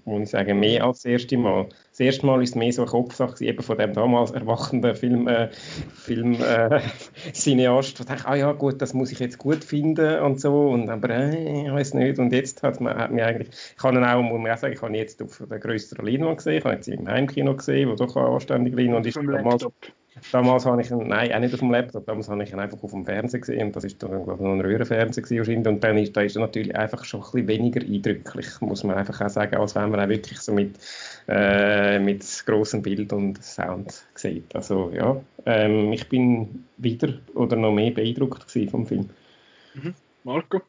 muss ich sagen, mehr als das erste Mal. Das erste Mal ist es mehr so eine Kopfsache eben von dem damals erwachenden Film, äh, Film äh, Cineast, wo dachte, ah ja gut, das muss ich jetzt gut finden und so, und aber äh, ich weiß nicht. Und jetzt hat man hat mir eigentlich, ich habe ihn auch, muss man auch sagen, ich habe ihn jetzt auf der größeren Leinwand gesehen, ich habe jetzt im Heimkino gesehen, wo doch eine anständige Leinwand ist. Damals, damals habe ich ihn, nein, auch nicht auf dem Laptop, damals habe ich ihn einfach auf dem Fernseher gesehen und das ist dann, glaube ich, noch ein Röhrenfernseher wahrscheinlich und dann ist, da ist er natürlich einfach schon ein bisschen weniger eindrücklich, muss man einfach auch sagen, als wenn man auch wirklich so mit, äh, mit grossem Bild und Sound sieht. Also ja, ähm, ich bin wieder oder noch mehr beeindruckt vom Film. Mhm. Marco?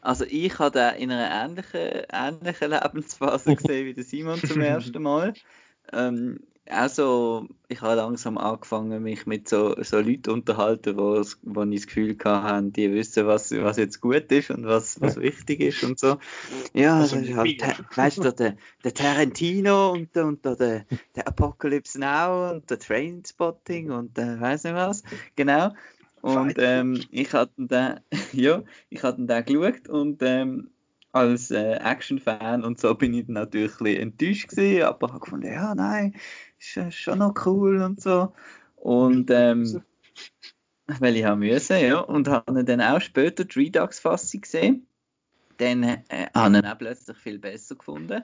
Also ich habe den in einer ähnlichen, ähnlichen Lebensphase gesehen wie der Simon zum ersten Mal. Ähm, also, ich habe langsam angefangen, mich mit so, so Leuten unterhalten, wo, wo ich das Gefühl hatte, die wissen, was, was jetzt gut ist und was, was wichtig ist und so. Ja, also, das ist halt, weißt du, der, der Tarantino und, und der, der Apocalypse Now und der Trainspotting und der weiß nicht was. Genau. Und ähm, ich hatte den, ja, ich hatte den geschaut und ähm, als äh, Action-Fan und so bin ich natürlich ein enttäuscht gewesen, aber habe gefunden, ja, nein, ist schon noch cool und so. Und ähm, weil ich haben müssen, ja, und habe dann auch später die Redux-Fassung gesehen. Dann äh, habe ich ihn auch plötzlich viel besser gefunden.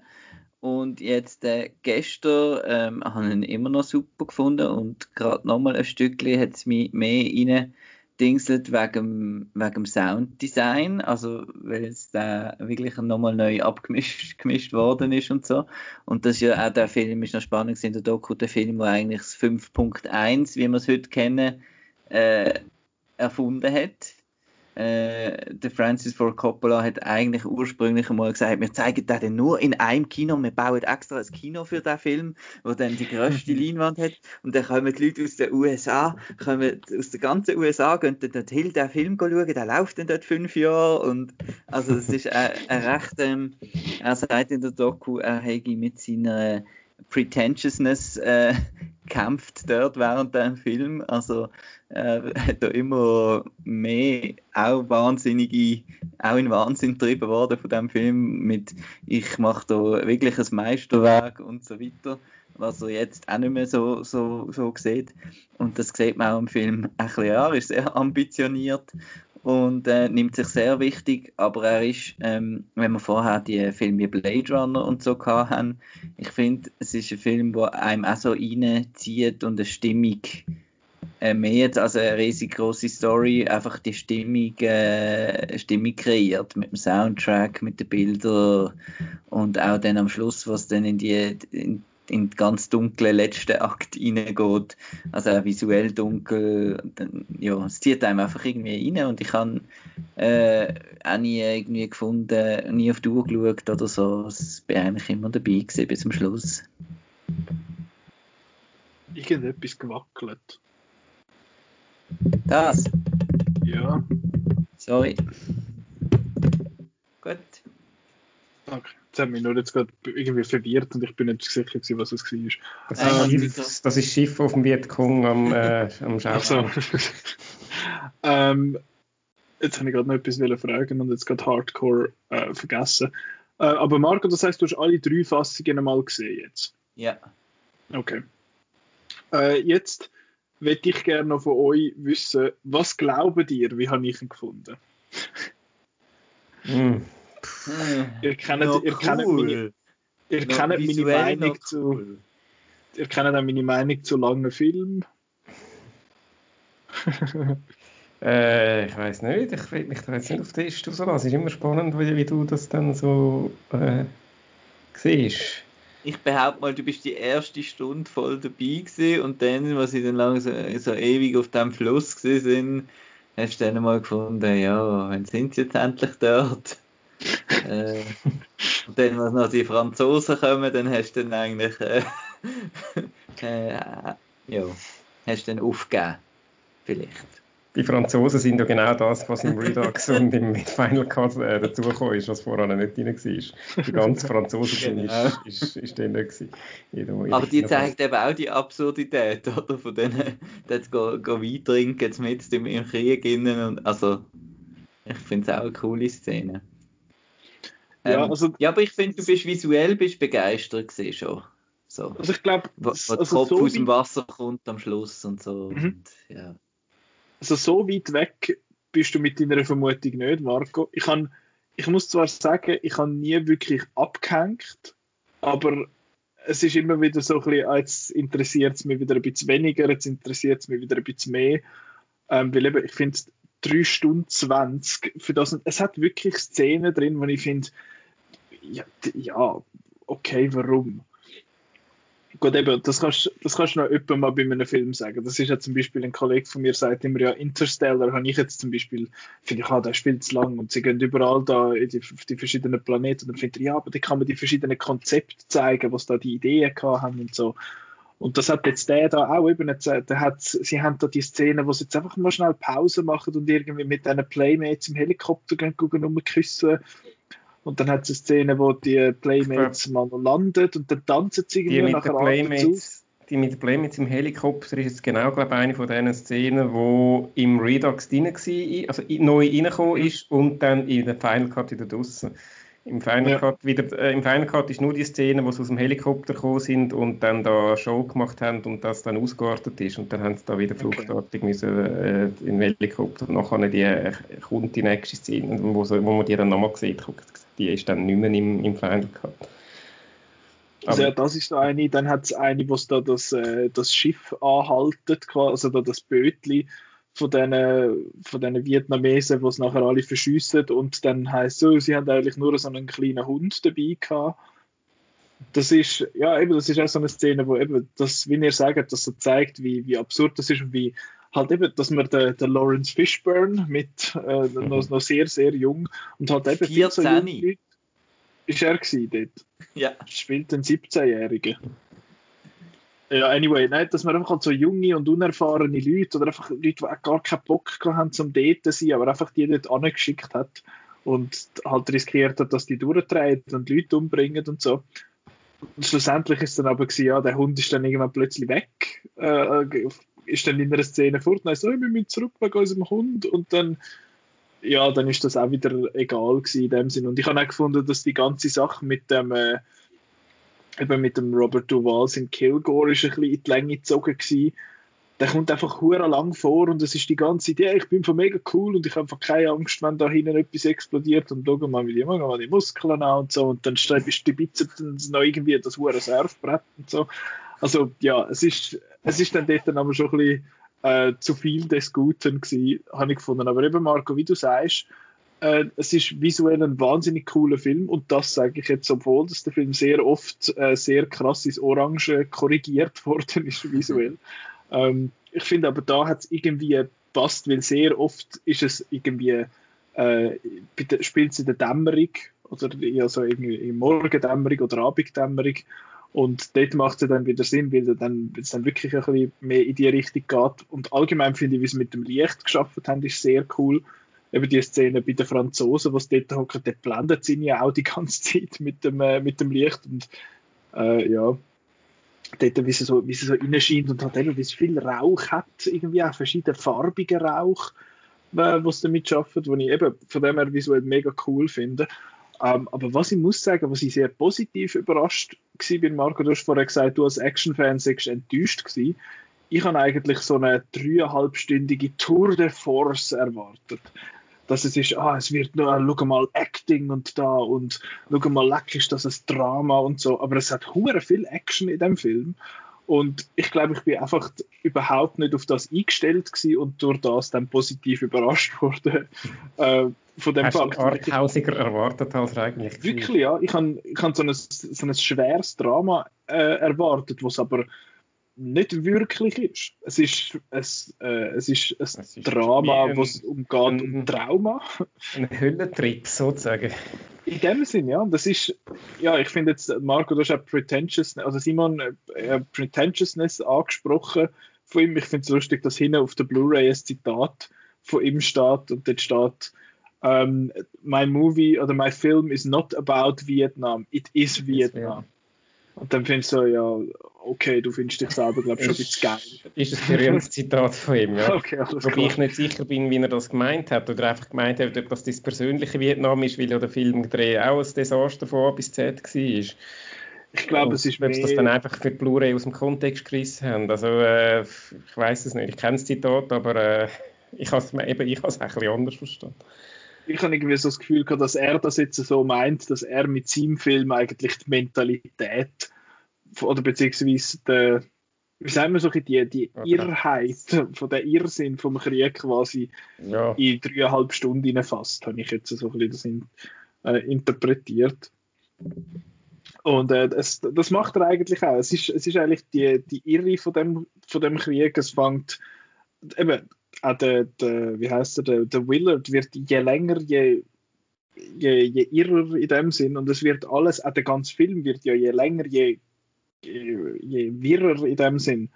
Und jetzt äh, gestern ähm, habe ich ihn immer noch super gefunden und gerade nochmal ein Stückchen hat es mich mehr rein dingselt wegen, wegen dem Sounddesign, also weil es da wirklich nochmal neu abgemischt gemischt worden ist und so. Und das ist ja auch der Film, ist noch spannend in der Doku, der Film, wo eigentlich das 5.1, wie wir es heute kennen, äh, erfunden hat äh, der Francis Ford Coppola hat eigentlich ursprünglich einmal gesagt, wir zeigen den nur in einem Kino, wir bauen extra ein Kino für den Film, wo dann die größte Leinwand hat. Und dann kommen die Leute aus den USA, kommen aus der ganzen USA, gehen dann dorthin den Film schauen, der läuft dann dort fünf Jahre. Und also das ist ein, ein recht, ähm, er sagt in der Doku, er hätte mit seiner Pretentiousness äh, kämpft dort während dem Film. Also er äh, hat da immer mehr auch wahnsinnige, auch in Wahnsinn getrieben worden von dem Film mit ich mache da wirklich ein Meisterwerk und so weiter, was er jetzt auch nicht mehr so, so, so sieht. Und das sieht man auch im Film ein bisschen, ja, ist sehr ambitioniert und äh, nimmt sich sehr wichtig, aber er ist, ähm, wenn wir vorher die Filme Blade Runner und so hatten, ich finde, es ist ein Film, der einem auch so reinzieht und eine Stimmung äh, mehr jetzt als eine riesig große Story einfach die Stimmung, äh, Stimmung kreiert mit dem Soundtrack, mit den Bildern und auch dann am Schluss, was dann in die in in den ganz dunklen letzten Akt reingeht. Also auch visuell dunkel. Dann, ja, es zieht einem einfach irgendwie rein und ich habe äh, auch nie irgendwie gefunden, nie auf die Uhr geschaut oder so. Es bin eigentlich immer dabei gewesen bis zum Schluss. Irgendetwas gewackelt. Das? Ja. Sorry. Gut. Danke. Das hat mich nur jetzt gerade irgendwie verwirrt und ich bin nicht sicher gewesen, was es war. Das, ähm, ist, Schiff, das ist Schiff auf dem Vietcong am, äh, am Schau. So. ähm, jetzt habe ich gerade noch etwas fragen und jetzt gerade Hardcore äh, vergessen. Äh, aber Marco, das heißt, du hast alle drei Fassungen einmal gesehen jetzt? Ja. Okay. Äh, jetzt würde ich gerne noch von euch wissen, was glaubt ihr, wie habe ich ihn gefunden? mm. Ihr kennt, no, ihr kennt cool. meine, ihr no, kennt meine Meinung cool. zu. Ihr kennt auch meine Meinung zu langen Filmen. äh, ich weiß nicht, ich will mich da jetzt nicht auf den Tisch rauslassen. Es ist immer spannend, wie, wie du das dann so äh, siehst. Ich behaupte mal, du bist die erste Stunde voll dabei gewesen und dann, was sie dann langsam so, ewig auf dem Fluss sind, hast du dann mal gefunden, ja, wann sind sie jetzt endlich dort? äh, und dann, wenn noch die Franzosen kommen, dann hast du dann eigentlich äh, äh, ja, hast du dann aufgegeben. Vielleicht. Die Franzosen sind ja genau das, was im Redux und im Final Cut äh, dazugekommen ist, was vorher nicht drin war. Die ganze Franzosen genau. ist, ist, ist drin gewesen. Jeder, Aber die zeigt eben auch die Absurdität, oder? Von denen, dort go, go Wein trinken, jetzt mit im, im Krieg innen und, also, ich finde es auch eine coole Szene. Ja, ähm, also, ja aber ich finde, du bist visuell bist begeistert gewesen schon. So. Also ich glaube, also der Kopf so aus dem Wasser kommt am Schluss und so. Mhm. Und, ja. Also so weit weg bist du mit deiner Vermutung nicht, Marco. Ich, kann, ich muss zwar sagen, ich habe nie wirklich abgehängt, aber es ist immer wieder so ein bisschen, ah, jetzt interessiert es mich wieder ein bisschen weniger, jetzt interessiert es mich wieder ein bisschen mehr. Ähm, weil eben, ich finde, 3 Stunden 20, für das, es hat wirklich Szenen drin, wo ich finde, ja, ja, okay, warum? Gut, eben, das kannst, das kannst du noch öppe mal bei einem Film sagen. Das ist ja zum Beispiel ein Kollege von mir, sagt immer, ja, Interstellar habe ich jetzt zum Beispiel, finde ich, ah, der spielt zu lang und sie gehen überall da in die, die verschiedenen Planeten und dann finde ich, ja, aber da kann man die verschiedenen Konzepte zeigen, was da die Ideen haben und so. Und das hat jetzt der da auch eben erzählt. Der hat, sie haben da die Szene, wo sie jetzt einfach mal schnell Pause machen und irgendwie mit diesen Playmates im Helikopter gehen, gucken, rumküssen und dann hat es eine Szene, wo die Playmates mal landet und dann tanzen sie irgendwie die nachher Playmates, Die mit den Playmates im Helikopter ist jetzt genau, glaube ich, eine von diesen Szenen, wo im Redux drin war, also neu reingekommen ist und dann in der Final Cut wieder draußen. Im Final, ja. Cut wieder, äh, Im Final Cut ist nur die Szene, wo sie aus dem Helikopter gekommen sind und dann da Show gemacht haben und das dann ausgeartet ist und dann haben sie da wieder fluchtartig okay. müssen äh, in den Helikopter und nachher die äh, kommt die nächste Szene, wo, so, wo man die dann nochmal sieht, die ist dann nicht mehr im, im Final Cut. Also ja, das ist eine, dann hat es eine, wo da das, äh, das Schiff anhaltet, also da das Bötli von diesen, von diesen Vietnamesen, die es nachher alle verschiessen und dann heisst so, sie haben eigentlich nur so einen kleinen Hund dabei gehabt. Das ist, ja, eben, das ist auch so eine Szene, wo eben, das, wie ihr sagt, das so zeigt, wie, wie absurd das ist und wie halt eben, dass man den, den Lawrence Fishburne mit, äh, mhm. noch, noch, sehr, sehr jung und halt eben 14 so Leute, ist er gewesen dort. Ja. Spielt einen 17-Jährigen. Ja, anyway, nein, dass man einfach halt so junge und unerfahrene Leute oder einfach Leute, die gar keinen Bock haben zum dort zu sein, aber einfach die dort angeschickt hat und halt riskiert hat, dass die durchdrehen und Leute umbringen und so. Und schlussendlich ist dann aber gewesen, ja, der Hund ist dann irgendwann plötzlich weg, äh, ist dann in einer Szene fort und so, wir müssen zurück wegen unserem Hund und dann ja, dann ist das auch wieder egal gewesen in dem Sinn. Und ich habe auch gefunden, dass die ganze Sache mit dem äh, eben mit dem Robert Duval in Kilgore ist ein bisschen in die Länge gezogen gewesen. Der kommt einfach hure lang vor und es ist die ganze Idee, ich bin von mega cool und ich habe einfach keine Angst, wenn da hinten etwas explodiert und schau mal, wie ich mal die Muskeln an und so und dann ist die Bizeps noch irgendwie das hure Surfbrett und so. Also ja, es ist, es ist dann dort dann aber schon ein bisschen äh, zu viel des Guten gewesen, habe ich gefunden. Aber eben Marco, wie du sagst, äh, es ist visuell ein wahnsinnig cooler Film und das sage ich jetzt, obwohl dass der Film sehr oft äh, sehr krass ins Orange korrigiert worden ist visuell. Ähm, ich finde aber da hat es irgendwie passt, weil sehr oft ist es irgendwie äh, spielt es in der Dämmerung oder also irgendwie in Morgendämmerung oder Abenddämmerung und dort macht es dann wieder Sinn, weil dann, es dann wirklich ein bisschen mehr in die Richtung geht. Und allgemein finde ich, wie sie mit dem Licht geschafft haben, ist sehr cool eben die Szene bei den Franzosen, was dort hocken, dort blendet sie ja auch die ganze Zeit mit dem, äh, mit dem Licht und äh, ja, dort, wie sie so, wie so reinscheint und hat eben, wie es viel Rauch hat, irgendwie auch verschiedene farbige Rauch, äh, was damit schafft, wo ich eben von dem her visuell mega cool finde. Ähm, aber was ich muss sagen, was ich sehr positiv überrascht war Marco, du hast vorher gesagt, du als Action-Fan seist enttäuscht gewesen. Ich habe eigentlich so eine dreieinhalbstündige Tour de Force erwartet dass es ist, ah, es wird nur, schau mal, Acting und da und schau mal, leck ist das ein Drama und so, aber es hat hure viel Action in dem Film und ich glaube, ich bin einfach überhaupt nicht auf das eingestellt gewesen und durch das dann positiv überrascht wurde. Äh, von dem Hast Fakt. du arthausiger erwartet als eigentlich? Wirklich, ja. Ich habe ich hab so, ein, so ein schweres Drama äh, erwartet, was aber nicht wirklich ist. Es ist, es, äh, es ist ein es ist Drama, wo es umgeht ein, um Trauma. Ein Höllentrip sozusagen. In dem Sinn, ja. Das ist, ja, ich finde jetzt, Marco, du hast auch Pretentiousness, also Simon, äh, Pretentiousness angesprochen von ihm. Ich finde es lustig, dass hinten auf der Blu-ray ein Zitat von ihm steht und dort steht, um, ähm, my movie oder my film is not about Vietnam, it is Vietnam. Und dann findest du so, ja, okay, du findest dich selber, glaube ich, schon ein bisschen geil. Ist ein berühmtes Zitat von ihm, ja. Okay, Wobei ich nicht sicher bin, wie er das gemeint hat oder einfach gemeint hat, ob das das persönliche Vietnam ist, weil ja der Filmdreh auch ein Desaster von A bis Z war. Ich glaube, es ist mehr... Ob sie das dann einfach für Blu-ray aus dem Kontext gerissen haben. Also, äh, ich weiß es nicht. Ich kenne das Zitat, aber äh, ich habe es eben, ich ein bisschen anders verstanden ich habe irgendwie so das Gefühl gehabt, dass er das jetzt so meint, dass er mit seinem Film eigentlich die Mentalität oder beziehungsweise der, wie sagen wir so, die, die Irrheit, von der Irrsinn vom Krieg quasi ja. in dreieinhalb Stunden fasst, habe ich jetzt so ein bisschen das in, äh, interpretiert. Und äh, das, das macht er eigentlich auch. Es ist, es ist eigentlich die, die Irre von dem, von dem Krieg. Es fängt eben, auch der, der, wie heißt er, der, der Willard wird je länger, je, je, je irrer in dem Sinn und es wird alles, auch der ganze Film wird ja je länger, je, je, je wirrer in dem Sinn.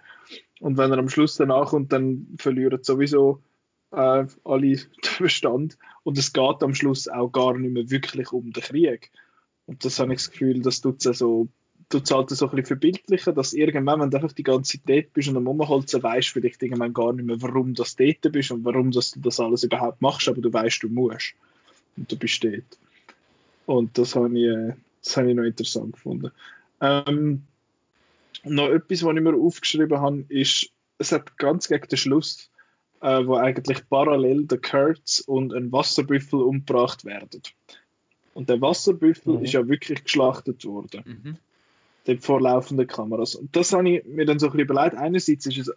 Und wenn er am Schluss danach kommt, dann verlieren sowieso äh, alle den Verstand und es geht am Schluss auch gar nicht mehr wirklich um den Krieg. Und das habe ich das Gefühl, das tut es so du halt so ein bisschen verbildlichen, dass irgendwann, wenn du einfach die ganze Zeit dort bist und am Umholzen weißt vielleicht irgendwann gar nicht mehr, warum du dort bist und warum dass du das alles überhaupt machst, aber du weißt, du musst. Und du bist dort. Und das habe ich, das habe ich noch interessant gefunden. Ähm, noch etwas, was ich mir aufgeschrieben habe, ist, es hat ganz gegen den Schluss, äh, wo eigentlich parallel der Kurtz und ein Wasserbüffel umgebracht werden. Und der Wasserbüffel mhm. ist ja wirklich geschlachtet worden. Mhm den vorlaufenden Kameras. Und das habe ich mir dann so ein bisschen überlegt. Einerseits ist es,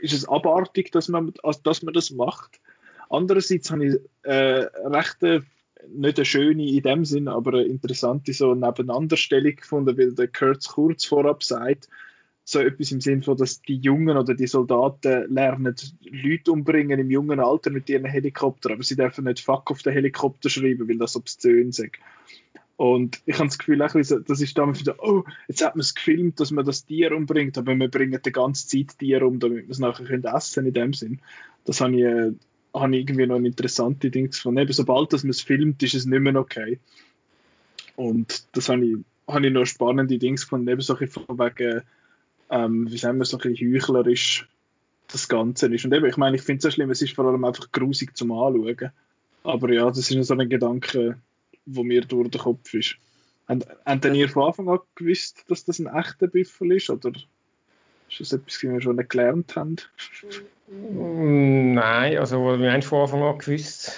ist es abartig, dass man, dass man das macht. Andererseits habe ich äh, recht äh, nicht eine schöne in dem Sinn, aber eine interessante so Nebeneinanderstellung gefunden, weil der Kurz kurz vorab sagt, so etwas im Sinn von, dass die Jungen oder die Soldaten lernen, Leute umbringen im jungen Alter mit ihren Helikoptern, aber sie dürfen nicht Fuck auf den Helikopter schreiben, weil das obszön ist. Und ich habe das Gefühl, das ist damals wieder, oh, jetzt hat man es gefilmt, dass man das Tier umbringt, aber wir bringen die ganze Zeit Tier um, damit wir es nachher können essen in dem Sinn. Das habe ich, äh, habe ich irgendwie noch eine interessante Ding gefunden. Eben, sobald man es filmt, ist es nicht mehr okay. Und das habe ich, habe ich noch spannende Dinge gefunden, eben ein bisschen von wegen, ähm, wie sagen wir, so ein bisschen heuchlerisch das Ganze ist. Und eben, ich meine, ich finde es so schlimm, es ist vor allem einfach grusig zum Anschauen. Aber ja, das ist so ein Gedanke, wo mir durch den Kopf ist. Denn ihr von Anfang an gewusst, dass das ein echter Büffel ist? Oder ist das etwas, was wir schon gelernt haben? Nein, also wir haben von Anfang an gewusst.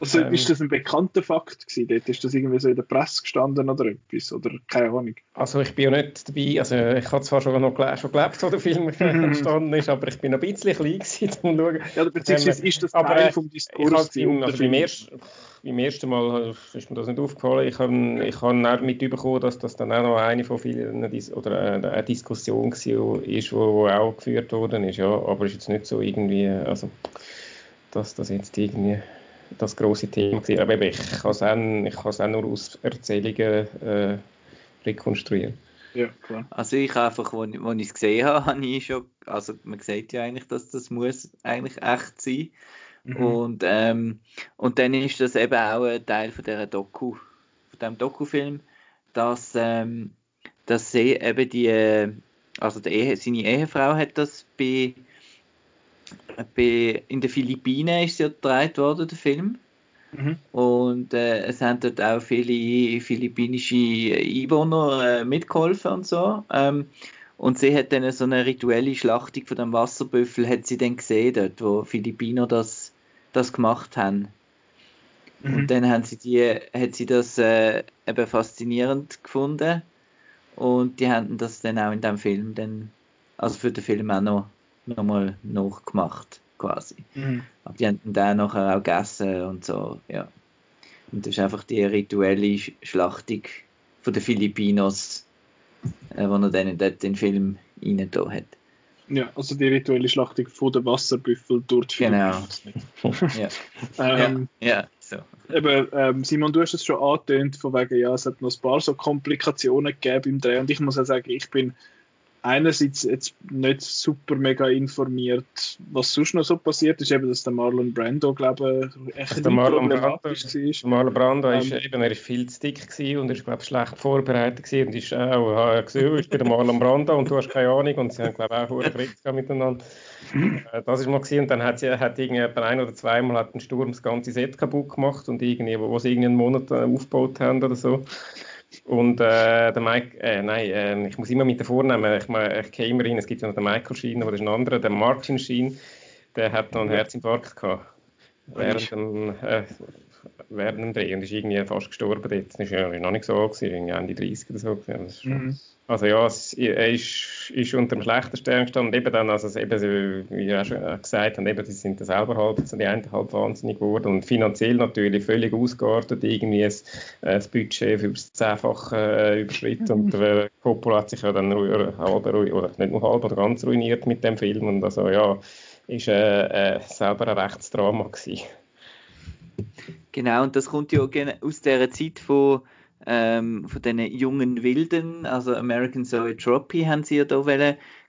Also ähm, ist das ein bekannter Fakt gewesen? Dort ist das irgendwie so in der Presse gestanden oder etwas? Oder keine Ahnung? Also ich bin ja nicht dabei, also ich habe zwar schon noch gelebt, schon gelebt, wo der Film entstanden ist, aber ich bin noch ein bisschen klein gewesen, um zu schauen. Ja, beziehungsweise ähm, ist das Teil aber, vom Diskurs? Ich habe also beim, erst, beim ersten Mal ist mir das nicht aufgefallen. Ich habe ich hab mitbekommen, dass das dann auch noch eine von vielen oder eine Diskussion war, ist, wo auch geführt worden ist, ja, aber ist jetzt nicht so irgendwie, also dass das jetzt irgendwie das große Thema gewesen. Aber ich kann es auch, auch nur aus Erzählungen äh, rekonstruieren. Ja, klar. Also ich einfach, als ich es gesehen habe, habe ich schon, also man sieht ja eigentlich, dass das muss eigentlich echt sein. Mhm. Und, ähm, und dann ist das eben auch ein Teil von dieser Doku, von dem Dokufilm, dass, ähm, dass sie eben die, äh, also Ehe, seine Ehefrau hat das bei in den Philippinen ist ja gedreht worden, der Film. Mhm. Und äh, es haben dort auch viele philippinische Einwohner äh, mitgeholfen und so. Ähm, und sie hat dann so eine rituelle Schlachtung von dem Wasserbüffel, hat sie dann gesehen dort, wo Philippiner das, das gemacht haben. Mhm. Und dann haben sie die, hat sie das äh, eben faszinierend gefunden. Und die haben das dann auch in dem Film dann, also für den Film auch noch nochmal nachgemacht, quasi. Mhm. Aber die haben dann nachher auch gegessen und so, ja. Und das ist einfach die rituelle Schlachtung von den Filipinos, äh, wo er dann dort den Film rein da hat. Ja, also die rituelle Schlachtung von den Wasserbüffel durch die Genau. ja. ähm, ja, ja, so. Eben, ähm, Simon, du hast es schon angetönt, von wegen, ja, es hat noch ein paar so Komplikationen gegeben im Dreh und ich muss ja sagen, ich bin einerseits jetzt nicht super mega informiert, was sonst noch so passiert ist, eben, dass der Marlon Brando, glaube ich, echt der Marlon Brando, war. Marlon Brando ähm, ist eben, er ist viel zu dick und er ist, glaube ich, schlecht vorbereitet gewesen und ist auch, äh, gesehen, ich bin der Marlon Brando und du hast keine Ahnung und sie haben, glaube ich, auch einen Krieg miteinander. Äh, das ist mal gewesen. und dann hat sie hat irgendwie ein oder zweimal hat ein Sturm das ganze Set kaputt gemacht und irgendwie, wo, sie irgendwie einen Monat äh, aufgebaut haben oder so. Und äh, der Mike, äh, nein, äh, ich muss immer mit den Vornamen, ich, ich gehe immer rein, es gibt ja noch den Michael Sheen, das ist ein anderer, der Martin Sheen, der hat noch einen Herzinfarkt gehabt. Während dem, äh, während dem Dreh und ist irgendwie fast gestorben dort. Das war ja noch nicht so, gewesen, irgendwie Ende 30 oder so. Das ist schon, mhm. Also ja, es, er ist, ist unter dem schlechten Stern gestanden. Eben dann, also eben, wie ihr auch schon gesagt habt, eben, die sind selber halb, die einen halb wahnsinnig geworden und finanziell natürlich völlig ausgeartet, irgendwie ein, ein Budget für das Zehnfache äh, überschritten und äh, Coppola hat sich ja dann halb, oder nicht nur halb, oder ganz ruiniert mit dem Film und also ja, ist äh, äh, selber ein Rechtsdrama gewesen. Genau, und das kommt ja aus dieser Zeit von ähm, von diesen jungen Wilden, also American Zoetrope haben sie ja da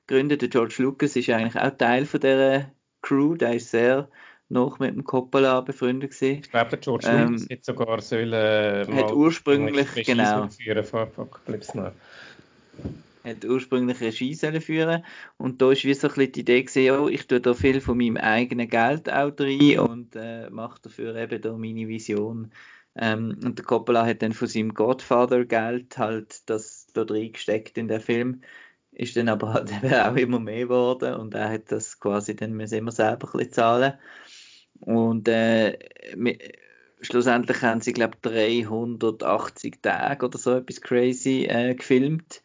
gründen. Der George Lucas ist eigentlich auch Teil von dieser Crew, der ist sehr noch mit dem Coppola befreundet gewesen. Ich glaube, der George ähm, Lucas hätte sogar sollen, äh, hat ursprünglich genau führen von Apocalypse Now. Hat ursprünglich Regie führen und da ist wie so ein bisschen die Idee gewesen, oh, ich tue da viel von meinem eigenen Geld auch rein und äh, mache dafür eben da meine Vision ähm, und der Coppola hat dann von seinem Godfather-Geld halt das da drin gesteckt in den Film. Ist dann aber halt eben auch immer mehr geworden und er hat das quasi dann müssen immer selber ein bisschen zahlen. Und äh, schlussendlich haben sie, glaube ich, 380 Tage oder so etwas crazy äh, gefilmt.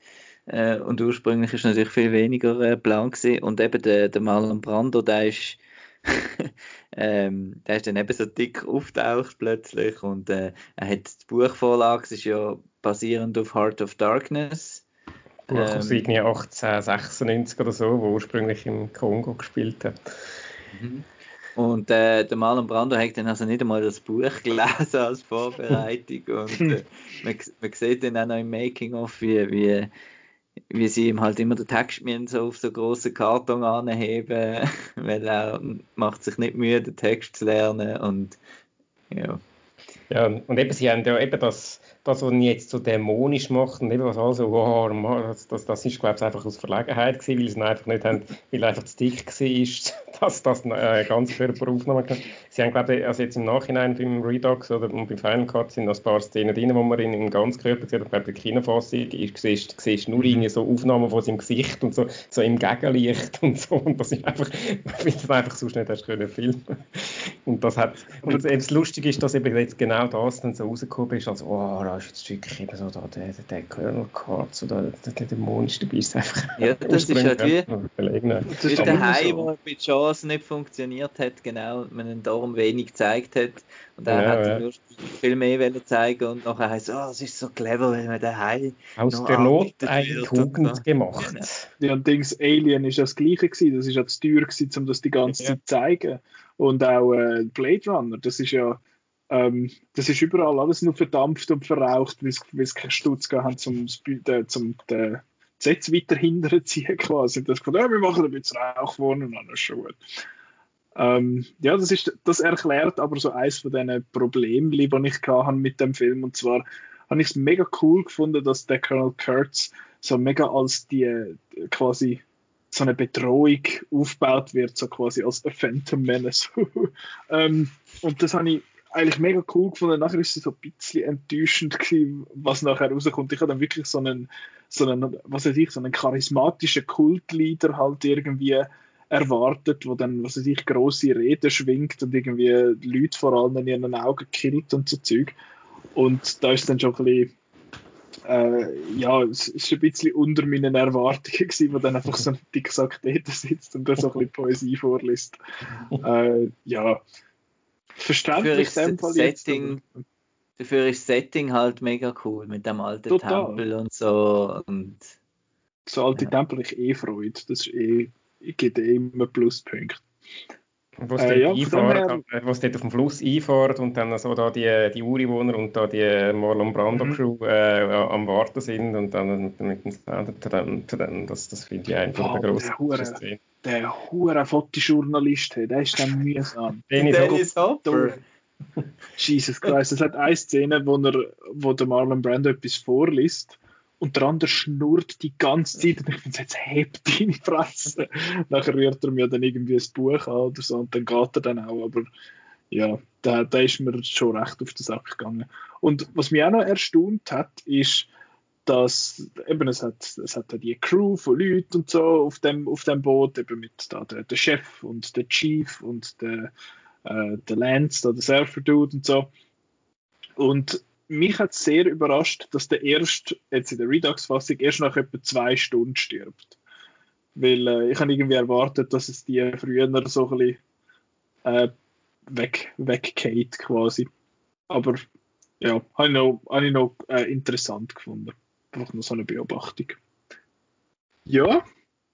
Äh, und ursprünglich ist natürlich viel weniger äh, Plan gewesen. Und eben der, der Marlon Brando, der ist ähm, der ist dann eben so dick auftaucht plötzlich und äh, er hat die Buchvorlage, es ist ja basierend auf Heart of Darkness. Buch ähm, aus 1896 oder so, wo ursprünglich im Kongo gespielt hat. Mhm. Und äh, der Marlon Brando hat dann also nicht einmal das Buch gelesen als Vorbereitung und äh, man, man sieht dann auch noch im Making-of, wie, wie wie sie ihm halt immer den Text so auf so grossen Karton anheben, weil er macht sich nicht Mühe, den Text zu lernen und ja. Ja, und eben, sie haben ja eben das, das, was jetzt so dämonisch macht und eben was also, wow, das, das, das ist, glaube ich, einfach aus Verlegenheit gewesen, weil sie einfach nicht haben, weil einfach zu dick war, dass das äh, ganz Körper aufnehmen kann. Sie haben, glaube ich, also jetzt im Nachhinein beim Redux oder beim Final Cut sind noch ein paar Szenen drin, wo man ihn im Ganzkörper sieht, ich glaube, der Kinofassung siehst, siehst nur irgendwie so Aufnahmen von seinem Gesicht und so, so im Gegenlicht und so, und das ist einfach, weil das einfach sonst nicht hast können filmen. Und das hat, und das Lustige ist, dass eben jetzt genau das dann so rausgekommen ist, als, oh, da ist jetzt wirklich eben so da, der, der, der Colonel Cards oder der, der Dämonisch dabei ist einfach. Ja, das ist halt wie, das ist daheim, wo mit Chance nicht funktioniert hat, genau, man ihn darum wenig gezeigt hat und er ja, hat ja. nur viel mehr zeigen und nachher heißt es, oh, es ist so clever, wenn man daheim aus der Not eine Tugend gemacht. Genau. Ja, und Dings Alien ist ja das Gleiche gewesen, das ist ja zu teuer gewesen, um das die ganze Zeit zu zeigen und auch äh, Blade Runner, das ist ja ähm, das ist überall alles nur verdampft und verraucht, weil sie keinen Stutz haben, zum, äh, zum den Setz weiter hinterziehen quasi. Das gesagt, ja, wir machen ein bisschen Rauch vorne und dann ist schon gut. Ähm, ja, das, ist, das erklärt aber so eins von diesen Problemen, die ich hatte mit dem Film. Und zwar habe ich es mega cool gefunden, dass der Colonel Kurtz so mega als die quasi so eine Bedrohung aufgebaut wird, so quasi als a Phantom Menace. ähm, und das habe ich eigentlich mega cool gefunden. Nachher ist es so ein bisschen enttäuschend gewesen, was nachher rauskommt. Ich habe dann wirklich so einen, so einen, was weiß ich, so einen charismatischen Kultleader halt irgendwie erwartet, wo dann, was weiß ich, grosse Reden schwingt und irgendwie Leute vor allem in ihren Augen killt und so Zeug. Und da ist dann schon ein bisschen, äh, ja, es ist ein bisschen unter meinen Erwartungen gewesen, wo dann einfach so ein Dicksack dort sitzt und da so ein bisschen Poesie vorliest. äh, ja, verständlich Setting, Dafür ist das Setting halt mega cool mit dem alten Total. Tempel und so. Und, so alte ja. Tempel ich eh freut. Das ist eh, ich gebe eh immer Pluspunkte. Wo es äh, ja, einfahren, äh, dort auf dem Fluss einfahrt und dann so da die, die Ureinwohner und da die Marlon Brando mhm. Crew äh, am Warten sind und dann mit dem Sound, das, das finde ich einfach oh, der grosse Szene der hure Fotojournalist, der ist dann mühsam. Dennis Hopper. Jesus Christ, es hat eine Szene, wo, er, wo der Marlon Brando etwas vorliest und der andere schnurrt die ganze Zeit und ich finde, jetzt hebt deine Fresse. Nachher rührt er mir dann irgendwie ein Buch an oder so und dann geht er dann auch, aber ja, da, da ist mir schon recht auf den Sack gegangen. Und was mich auch noch erstaunt hat, ist, dass eben es hat, es hat die Crew von Leuten und so auf dem, auf dem Boot, eben mit da der, der Chef und der Chief und der, äh, der Lance, da der Surfer Dude und so. Und mich hat sehr überrascht, dass der erst, jetzt in der Redux-Fassung, erst nach etwa zwei Stunden stirbt. Weil äh, ich habe irgendwie erwartet, dass es die früher so ein bisschen äh, weg, weggeht quasi. Aber ja, habe ich noch, habe ich noch äh, interessant gefunden. Einfach nur so eine Beobachtung. Ja,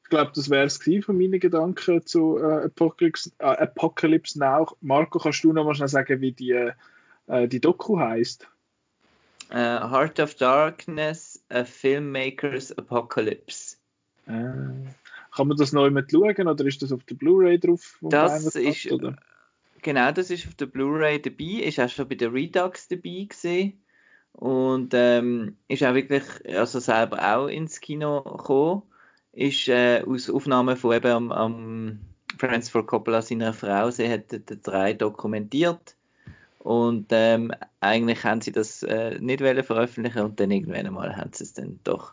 ich glaube, das wäre es von meinen Gedanken zu äh, Apocalypse, äh, Apocalypse Now. Marco, kannst du noch mal schnell sagen, wie die, äh, die Doku heißt? Uh, Heart of Darkness, A Filmmaker's Apocalypse. Äh, kann man das neu mit schauen oder ist das auf der Blu-ray drauf? Das ist, hat, genau, das ist auf der Blu-ray dabei, ist auch schon bei der Redux dabei gesehen und ähm, ist auch wirklich, also selber auch ins Kino gekommen, ist äh, aus Aufnahmen von eben am, am Francis Ford Coppola seiner Frau, sie hat den drei dokumentiert und ähm, eigentlich haben sie das äh, nicht veröffentlichen und dann irgendwann einmal haben sie es dann doch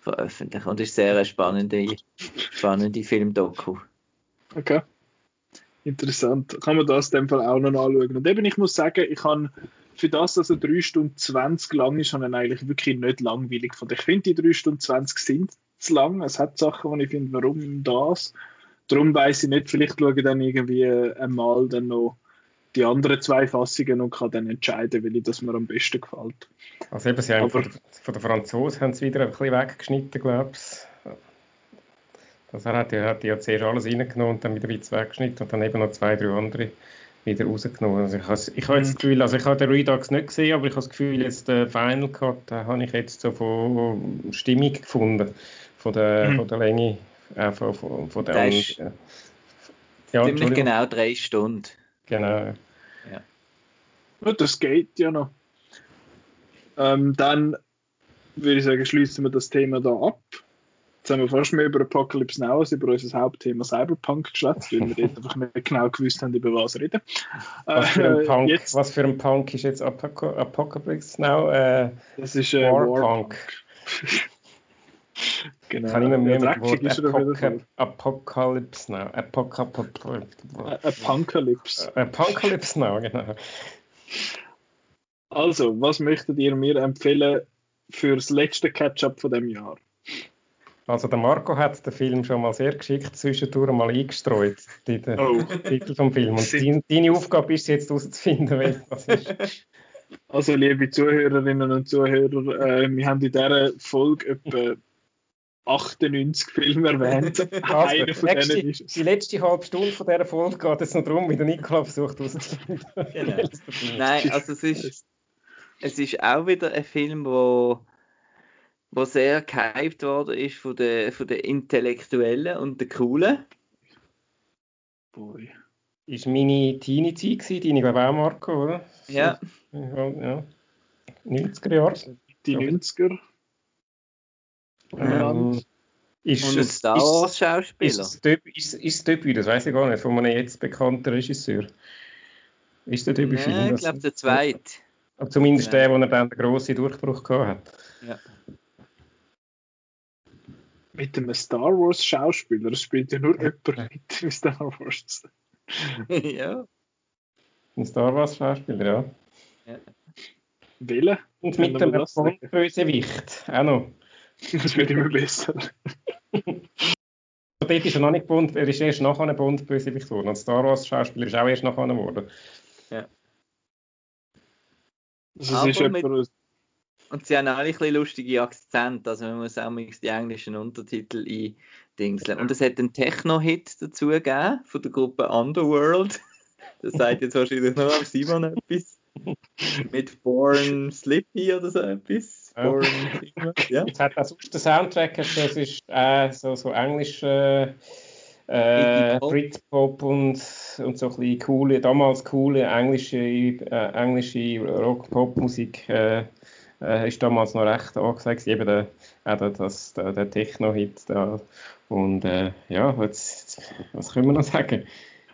veröffentlicht. Und ist sehr eine spannende, spannende Filmdoku. Okay. Interessant. Kann man das in dem Fall auch noch anschauen. Und eben, ich muss sagen, ich habe für das, dass er 3 Stunden 20 lang ist, habe ich eigentlich wirklich nicht langweilig gefunden. Ich finde, die 3 Stunden 20 sind zu lang. Es hat Sachen, wo ich finde, warum das? Darum weiß ich nicht, vielleicht schaue ich dann irgendwie einmal dann noch die anderen zwei Fassungen und kann dann entscheiden, welche das mir am besten gefällt. Also eben, sie haben von, von den Franzosen haben sie wieder ein bisschen weggeschnitten, glaube ich. Also er hat ja, hat ja zuerst alles reingenommen und dann wieder ein bisschen weggeschnitten und dann eben noch zwei, drei andere wieder rausgenommen. Also ich habe, ich habe jetzt das Gefühl, also ich habe den Redux nicht gesehen, aber ich habe das Gefühl, jetzt den Final Cut den habe ich jetzt so von Stimmung gefunden, von der, mhm. von der Länge, äh, von, von, von der... Ist ja, ziemlich genau drei Stunden. Genau. Ja. Das geht ja noch. Ähm, dann würde ich sagen, schließen wir das Thema da ab. Jetzt haben wir fast mehr über Apocalypse Now als über unser Hauptthema Cyberpunk geschwätzt, weil wir dort einfach nicht genau gewusst haben, über was reden. Was für ein äh, Punk, jetzt, was für ein Punk ist jetzt Apocalypse Now? Äh, das ist äh, Warpunk. Genau. Kann ich mir mehr mit Wort Apocalypse Now. Apocalypse. Apocalypse Now, genau. Also, was möchtet ihr mir empfehlen für das letzte Catch-up von dem Jahr? Also der Marco hat den Film schon mal sehr geschickt zwischendurch mal eingestreut, den oh. Titel vom Film. Und dein, deine Aufgabe ist jetzt herauszufinden, welches das ist. Also liebe Zuhörerinnen und Zuhörer, äh, wir haben in dieser Folge etwa 98 Filme erwähnt. Also, Einer von nächste, denen ist Die letzte halbe Stunde von dieser Folge geht es noch darum, wie der Nikola versucht herauszufinden. Genau. Nein, also es ist, es ist auch wieder ein Film, wo, wo sehr gehypt worden ist von den, von den Intellektuellen und den Coolen. Boy. Ist meine Teenie-Zeit deine glaube auch, Marco, oder? Ja. ja, ja. 90er Jahre. Die 90er. Ähm, ist und ein Star Wars Schauspieler. Ist, ist, ist das Debüt, das weiß ich gar nicht, von einem jetzt bekannten Regisseur. Ist der Debütfilm? Ja, ich glaube der zweite. Zumindest der, wo er dann den grossen Durchbruch gehabt hat. Ja. Mit einem Star Wars Schauspieler, das spielt ja nur jemand mit im Star Wars. ja. Ein Star Wars Schauspieler, ja. ja. Wählen? Und mit einem Bösewicht, auch noch. Das wird immer besser. Dort ist er noch nicht Bond, er ist erst nachher ein Bond-Bösewicht geworden. Und Star Wars-Schauspieler ist auch erst nachher geworden. Ja. Also ist mit, und sie haben alle ein bisschen lustige Akzente, also man muss auch die englischen Untertitel eindingseln. Und es hat einen Techno-Hit dazu gegeben von der Gruppe Underworld. Das sagt jetzt wahrscheinlich noch am Simon etwas. Mit Born Slippy oder so etwas. Ja. ja. Jetzt hat das der Soundtrack, das ist äh, so, so englisch äh, äh, Britpop und, und so ein bisschen coole, damals coole englische, äh, englische Rock-Pop-Musik äh, äh, ist damals noch recht angesagt, eben der, äh, das, der, der Techno-Hit da. Und äh, ja, jetzt, was können wir noch sagen?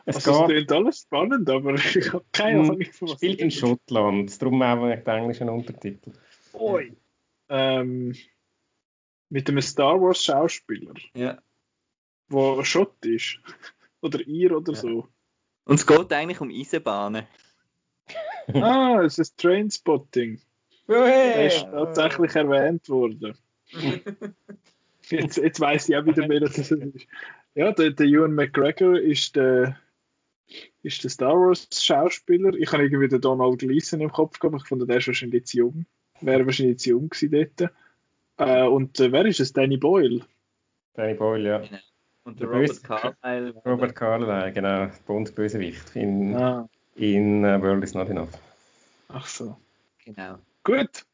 Es also, geht, es alles spannend, aber ich habe keine Ahnung, von was spielt in Schottland, darum auch den englischen Untertitel. Oi. Ähm, mit einem Star Wars Schauspieler. Ja. Wo Schott ist. oder ihr oder ja. so. Und es geht eigentlich um Eisenbahnen. ah, es ist Trainspotting. Er ist tatsächlich erwähnt worden. jetzt, jetzt weiß ich auch wieder mehr, dass das ist. Ja, der, der Ewan McGregor ist der, ist der Star Wars Schauspieler. Ich habe irgendwie den Donald Gleason im Kopf gehabt. Ich fand, der ist wahrscheinlich zu jung. Wäre wahrscheinlich zu jung gewesen dort. Äh, und äh, wer ist es? Danny Boyle. Danny Boyle, ja. Genau. Und der, der Robert Carlyle. Robert Carlyle, genau. Bond-Bösewicht in, ah. in uh, World is Not Enough. Ach so. Genau. Gut.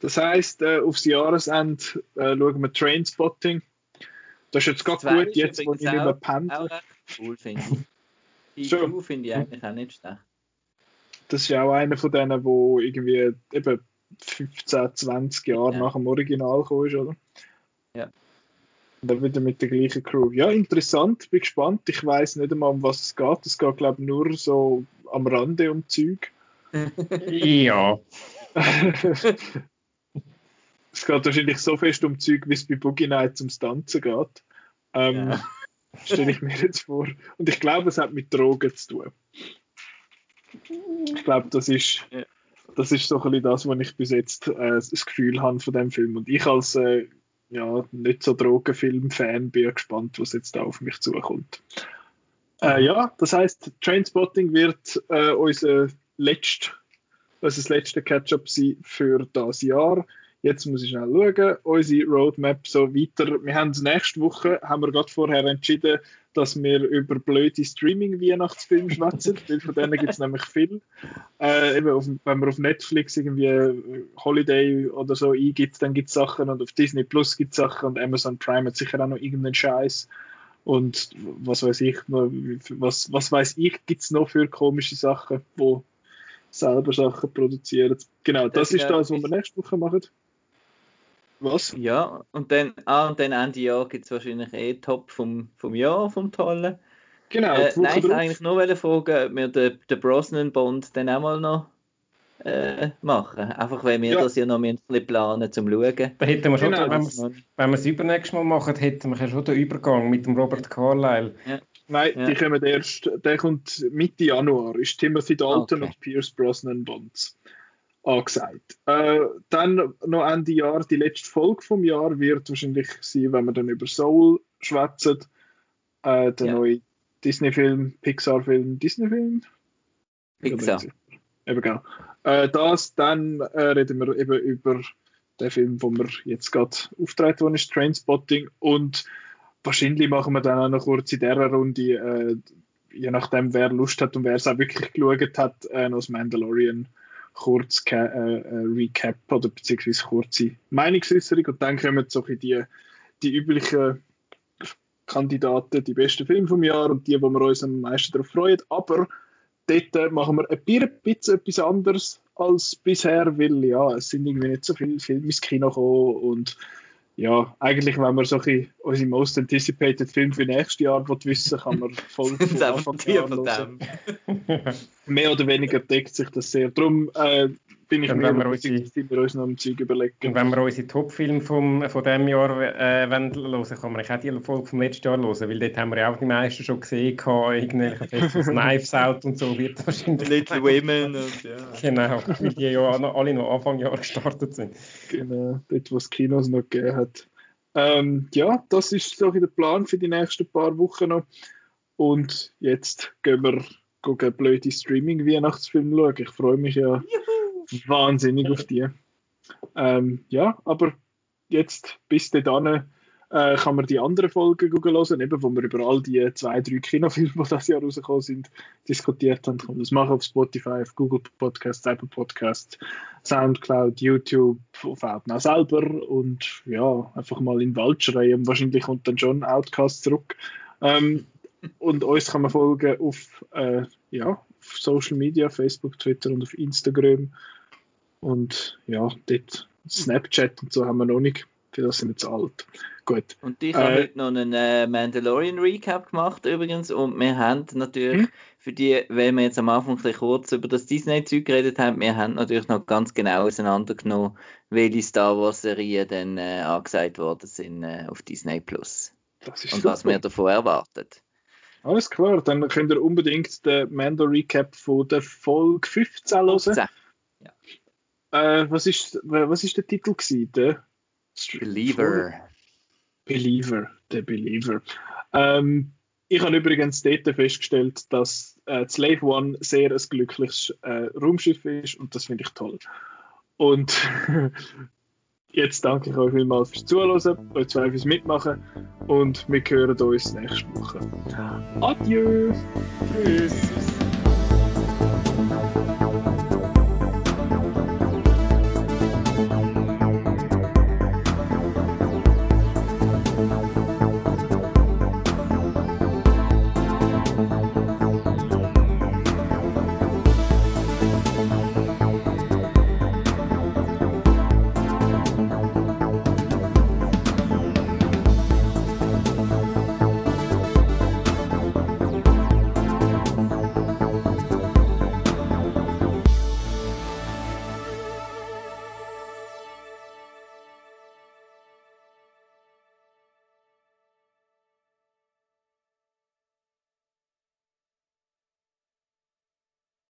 Das heisst, äh, aufs Jahresende äh, schauen wir Trainspotting. Das ist jetzt gerade gut, jetzt wo ich nicht mehr pendle. Cool, finde ich. Die so. finde ich eigentlich auch nicht schlecht. Das ist ja auch einer von denen, wo irgendwie eben 15, 20 Jahre ja. nach dem Original gekommen ist, oder? Ja. Und dann wieder mit der gleichen Crew. Ja, interessant, bin gespannt. Ich weiß nicht einmal, um was es geht. Es geht, glaube ich, nur so am Rande um Zeug. ja. es geht wahrscheinlich so fest um Zeug, wie es bei Boogie Nights ums Tanzen geht. Ähm, ja. Stelle ich mir jetzt vor. Und ich glaube, es hat mit Drogen zu tun. Ich glaube, das ist, ja. das ist so ein bisschen das, was ich bis jetzt äh, das Gefühl habe von dem Film. Und ich als äh, ja, nicht so Drogenfilm-Fan bin ja gespannt, was jetzt da auf mich zukommt. Äh, ja, das heißt, Trainspotting wird äh, unser letzt, unser letzter Catch-up für das Jahr. Jetzt muss ich schnell schauen, unsere Roadmap so weiter. Wir haben nächste Woche, haben wir gerade vorher entschieden, dass wir über blöde Streaming-Weihnachtsfilme schwätzen, weil von denen gibt es nämlich viel. Äh, eben auf, wenn man auf Netflix irgendwie äh, Holiday oder so eingibt, dann gibt es Sachen und auf Disney Plus gibt es Sachen und Amazon Prime hat sicher auch noch irgendeinen Scheiß. Und was weiß ich, was, was weiß ich, gibt es noch für komische Sachen, wo selber Sachen produzieren. Genau, das, das ist das, was wir nächste Woche machen. Was? Ja, und dann, ah, und dann Ende Jahr gibt es wahrscheinlich eh Top vom, vom Jahr, vom Tollen. Genau. Äh, nein, ich wollte eigentlich nur fragen, ob wir den, den Brosnan-Bond dann auch mal noch äh, machen. Einfach weil wir ja. das ja noch ein bisschen planen zum Schauen. Da hätten wir schon, genau. wenn, wenn wir es übernächstes Mal machen, hätten wir schon den Übergang mit dem Robert Carlyle. Ja. Nein, ja. die kommen erst, der kommt Mitte Januar, ist Timothy Dalton okay. und Pierce Brosnan Bonds angesagt. Äh, dann noch Ende Jahr, die letzte Folge vom Jahr wird wahrscheinlich sein, wenn wir dann über Soul schwätzen. Äh, der ja. neue Disney-Film, Pixar-Film, Disney-Film? Pixar. Eben genau. Äh, das, dann äh, reden wir eben über den Film, wo wir jetzt gerade auftreten, worden ist, Trainspotting. Und wahrscheinlich machen wir dann auch noch kurz in dieser Runde, äh, je nachdem, wer Lust hat und wer es auch wirklich geschaut hat, äh, noch das Mandalorian kurz äh, äh, Recap oder beziehungsweise kurze Meinungsäußerung und dann kommen so die, die üblichen Kandidaten, die besten Filme vom Jahr und die, wo wir uns am meisten darauf freuen. Aber dort machen wir ein bisschen etwas anderes als bisher, weil ja, es sind irgendwie nicht so viele Filme ins Kino gekommen und ja, eigentlich, wenn man so ein unsere Most Anticipated Film für nächstes Jahr wissen kann man voll von Anfang an Mehr oder weniger deckt sich das sehr. Darum äh, bin ich mir unsere, wir uns noch ein Zeug überlegen. Und wenn wir unsere Top-Filme von diesem Jahr äh, hören, kann man auch die Folge vom letzten Jahr hören, weil dort haben wir ja auch die meisten schon gesehen, irgendwelche Knives Out und so wird wahrscheinlich. Little Women und ja. Genau, weil die ja alle noch Anfang Jahr gestartet sind. Genau, dort, wo es Kinos noch gegeben hat. Ähm, ja, das ist so der Plan für die nächsten paar Wochen noch. Und jetzt gehen wir gucken, blöde Streaming-Weihnachtsfilme schauen. Ich freue mich ja. Juhu wahnsinnig auf die. Ähm, ja, aber jetzt bis dahin äh, kann man die anderen Folgen hören, eben, wo wir über all die zwei, drei Kinofilme, die das Jahr rausgekommen sind, diskutiert haben. Kann das machen auf Spotify, auf Google Podcasts, Apple Podcasts, Soundcloud, YouTube, auf Outnow selber und ja, einfach mal in den Wald schreien. Wahrscheinlich kommt dann schon Outcast zurück. Ähm, und uns kann man folgen auf, äh, ja, auf Social Media, Facebook, Twitter und auf Instagram. Und ja, dort Snapchat und so haben wir noch nicht. Für das sind wir zu alt. Gut. Und ich äh, habe heute noch einen äh, Mandalorian Recap gemacht übrigens. Und wir haben natürlich, hm? für die, wenn wir jetzt am Anfang ein kurz über das Disney-Zeug geredet haben, wir haben natürlich noch ganz genau auseinandergenommen, welche Star Wars-Serien dann äh, angesagt worden sind äh, auf Disney Plus. und super. was wir davon erwartet. Alles klar, dann könnt ihr unbedingt den Mando Recap von der Folge 15 hören. 15. Ja. Äh, was, ist, was ist der Titel gewesen? Der Believer. Believer, der Believer. Ähm, ich habe übrigens dort festgestellt, dass äh, Slave One sehr ein glückliches äh, Raumschiff ist und das finde ich toll. Und jetzt danke ich euch vielmals fürs Zuhören, euch zwei fürs Mitmachen und wir hören uns nächste Woche. Adieu! Tschüss!